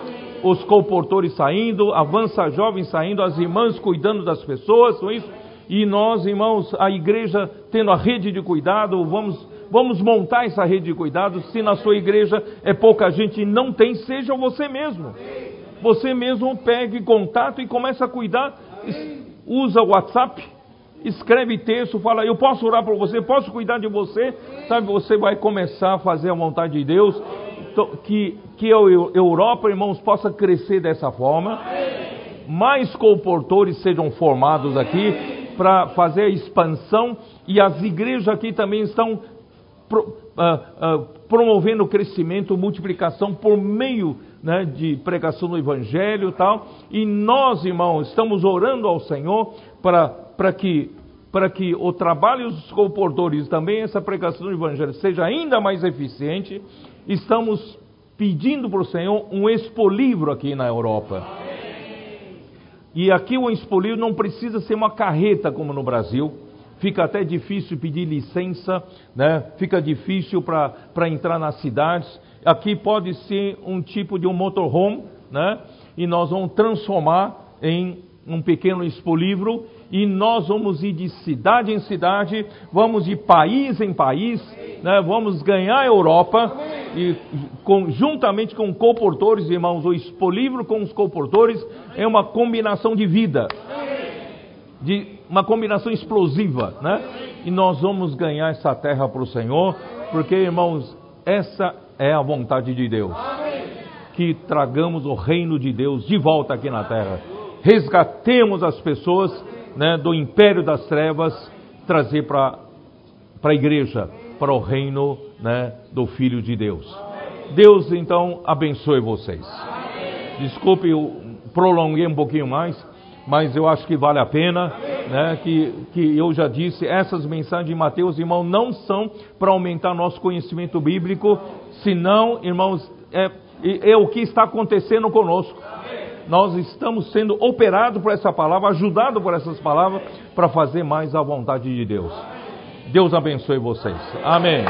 os comportores saindo, avança jovens saindo, as irmãs cuidando das pessoas, não é isso? E nós, irmãos, a igreja tendo a rede de cuidado, vamos, vamos montar essa rede de cuidado. Se na sua igreja é pouca gente e não tem, seja você mesmo. Você mesmo pegue contato e começa a cuidar. Usa o WhatsApp, escreve texto, fala, eu posso orar por você, posso cuidar de você. Sabe, você vai começar a fazer a vontade de Deus que, que a Europa, irmãos, possa crescer dessa forma, mais comportores sejam formados aqui para fazer a expansão. E as igrejas aqui também estão pro, uh, uh, promovendo o crescimento, multiplicação por meio né, de pregação do Evangelho e tal. E nós, irmãos, estamos orando ao Senhor para que para que o trabalho dos comportores também essa pregação do Evangelho seja ainda mais eficiente estamos pedindo para o Senhor um expolivro aqui na Europa. E aqui o expolivro não precisa ser uma carreta como no Brasil. Fica até difícil pedir licença, né? fica difícil para entrar nas cidades. Aqui pode ser um tipo de um motorhome, né? e nós vamos transformar em um pequeno expolivro e nós vamos ir de cidade em cidade, vamos de país em país, né? vamos ganhar a Europa e com, juntamente com comportores, irmãos, o expolivro com os comportores é uma combinação de vida, de uma combinação explosiva, né? E nós vamos ganhar essa terra para o Senhor, porque, irmãos, essa é a vontade de Deus. Que tragamos o reino de Deus de volta aqui na terra. Resgatemos as pessoas né, do império das trevas, trazer para a igreja, para o reino né, do Filho de Deus. Deus então abençoe vocês. Desculpe, eu prolonguei um pouquinho mais, mas eu acho que vale a pena, né, que, que eu já disse, essas mensagens de Mateus, irmão, não são para aumentar nosso conhecimento bíblico, senão, irmãos, é, é o que está acontecendo conosco nós estamos sendo operados por essa palavra, ajudados por essas palavras, para fazer mais a vontade de Deus. Deus abençoe vocês. Amém.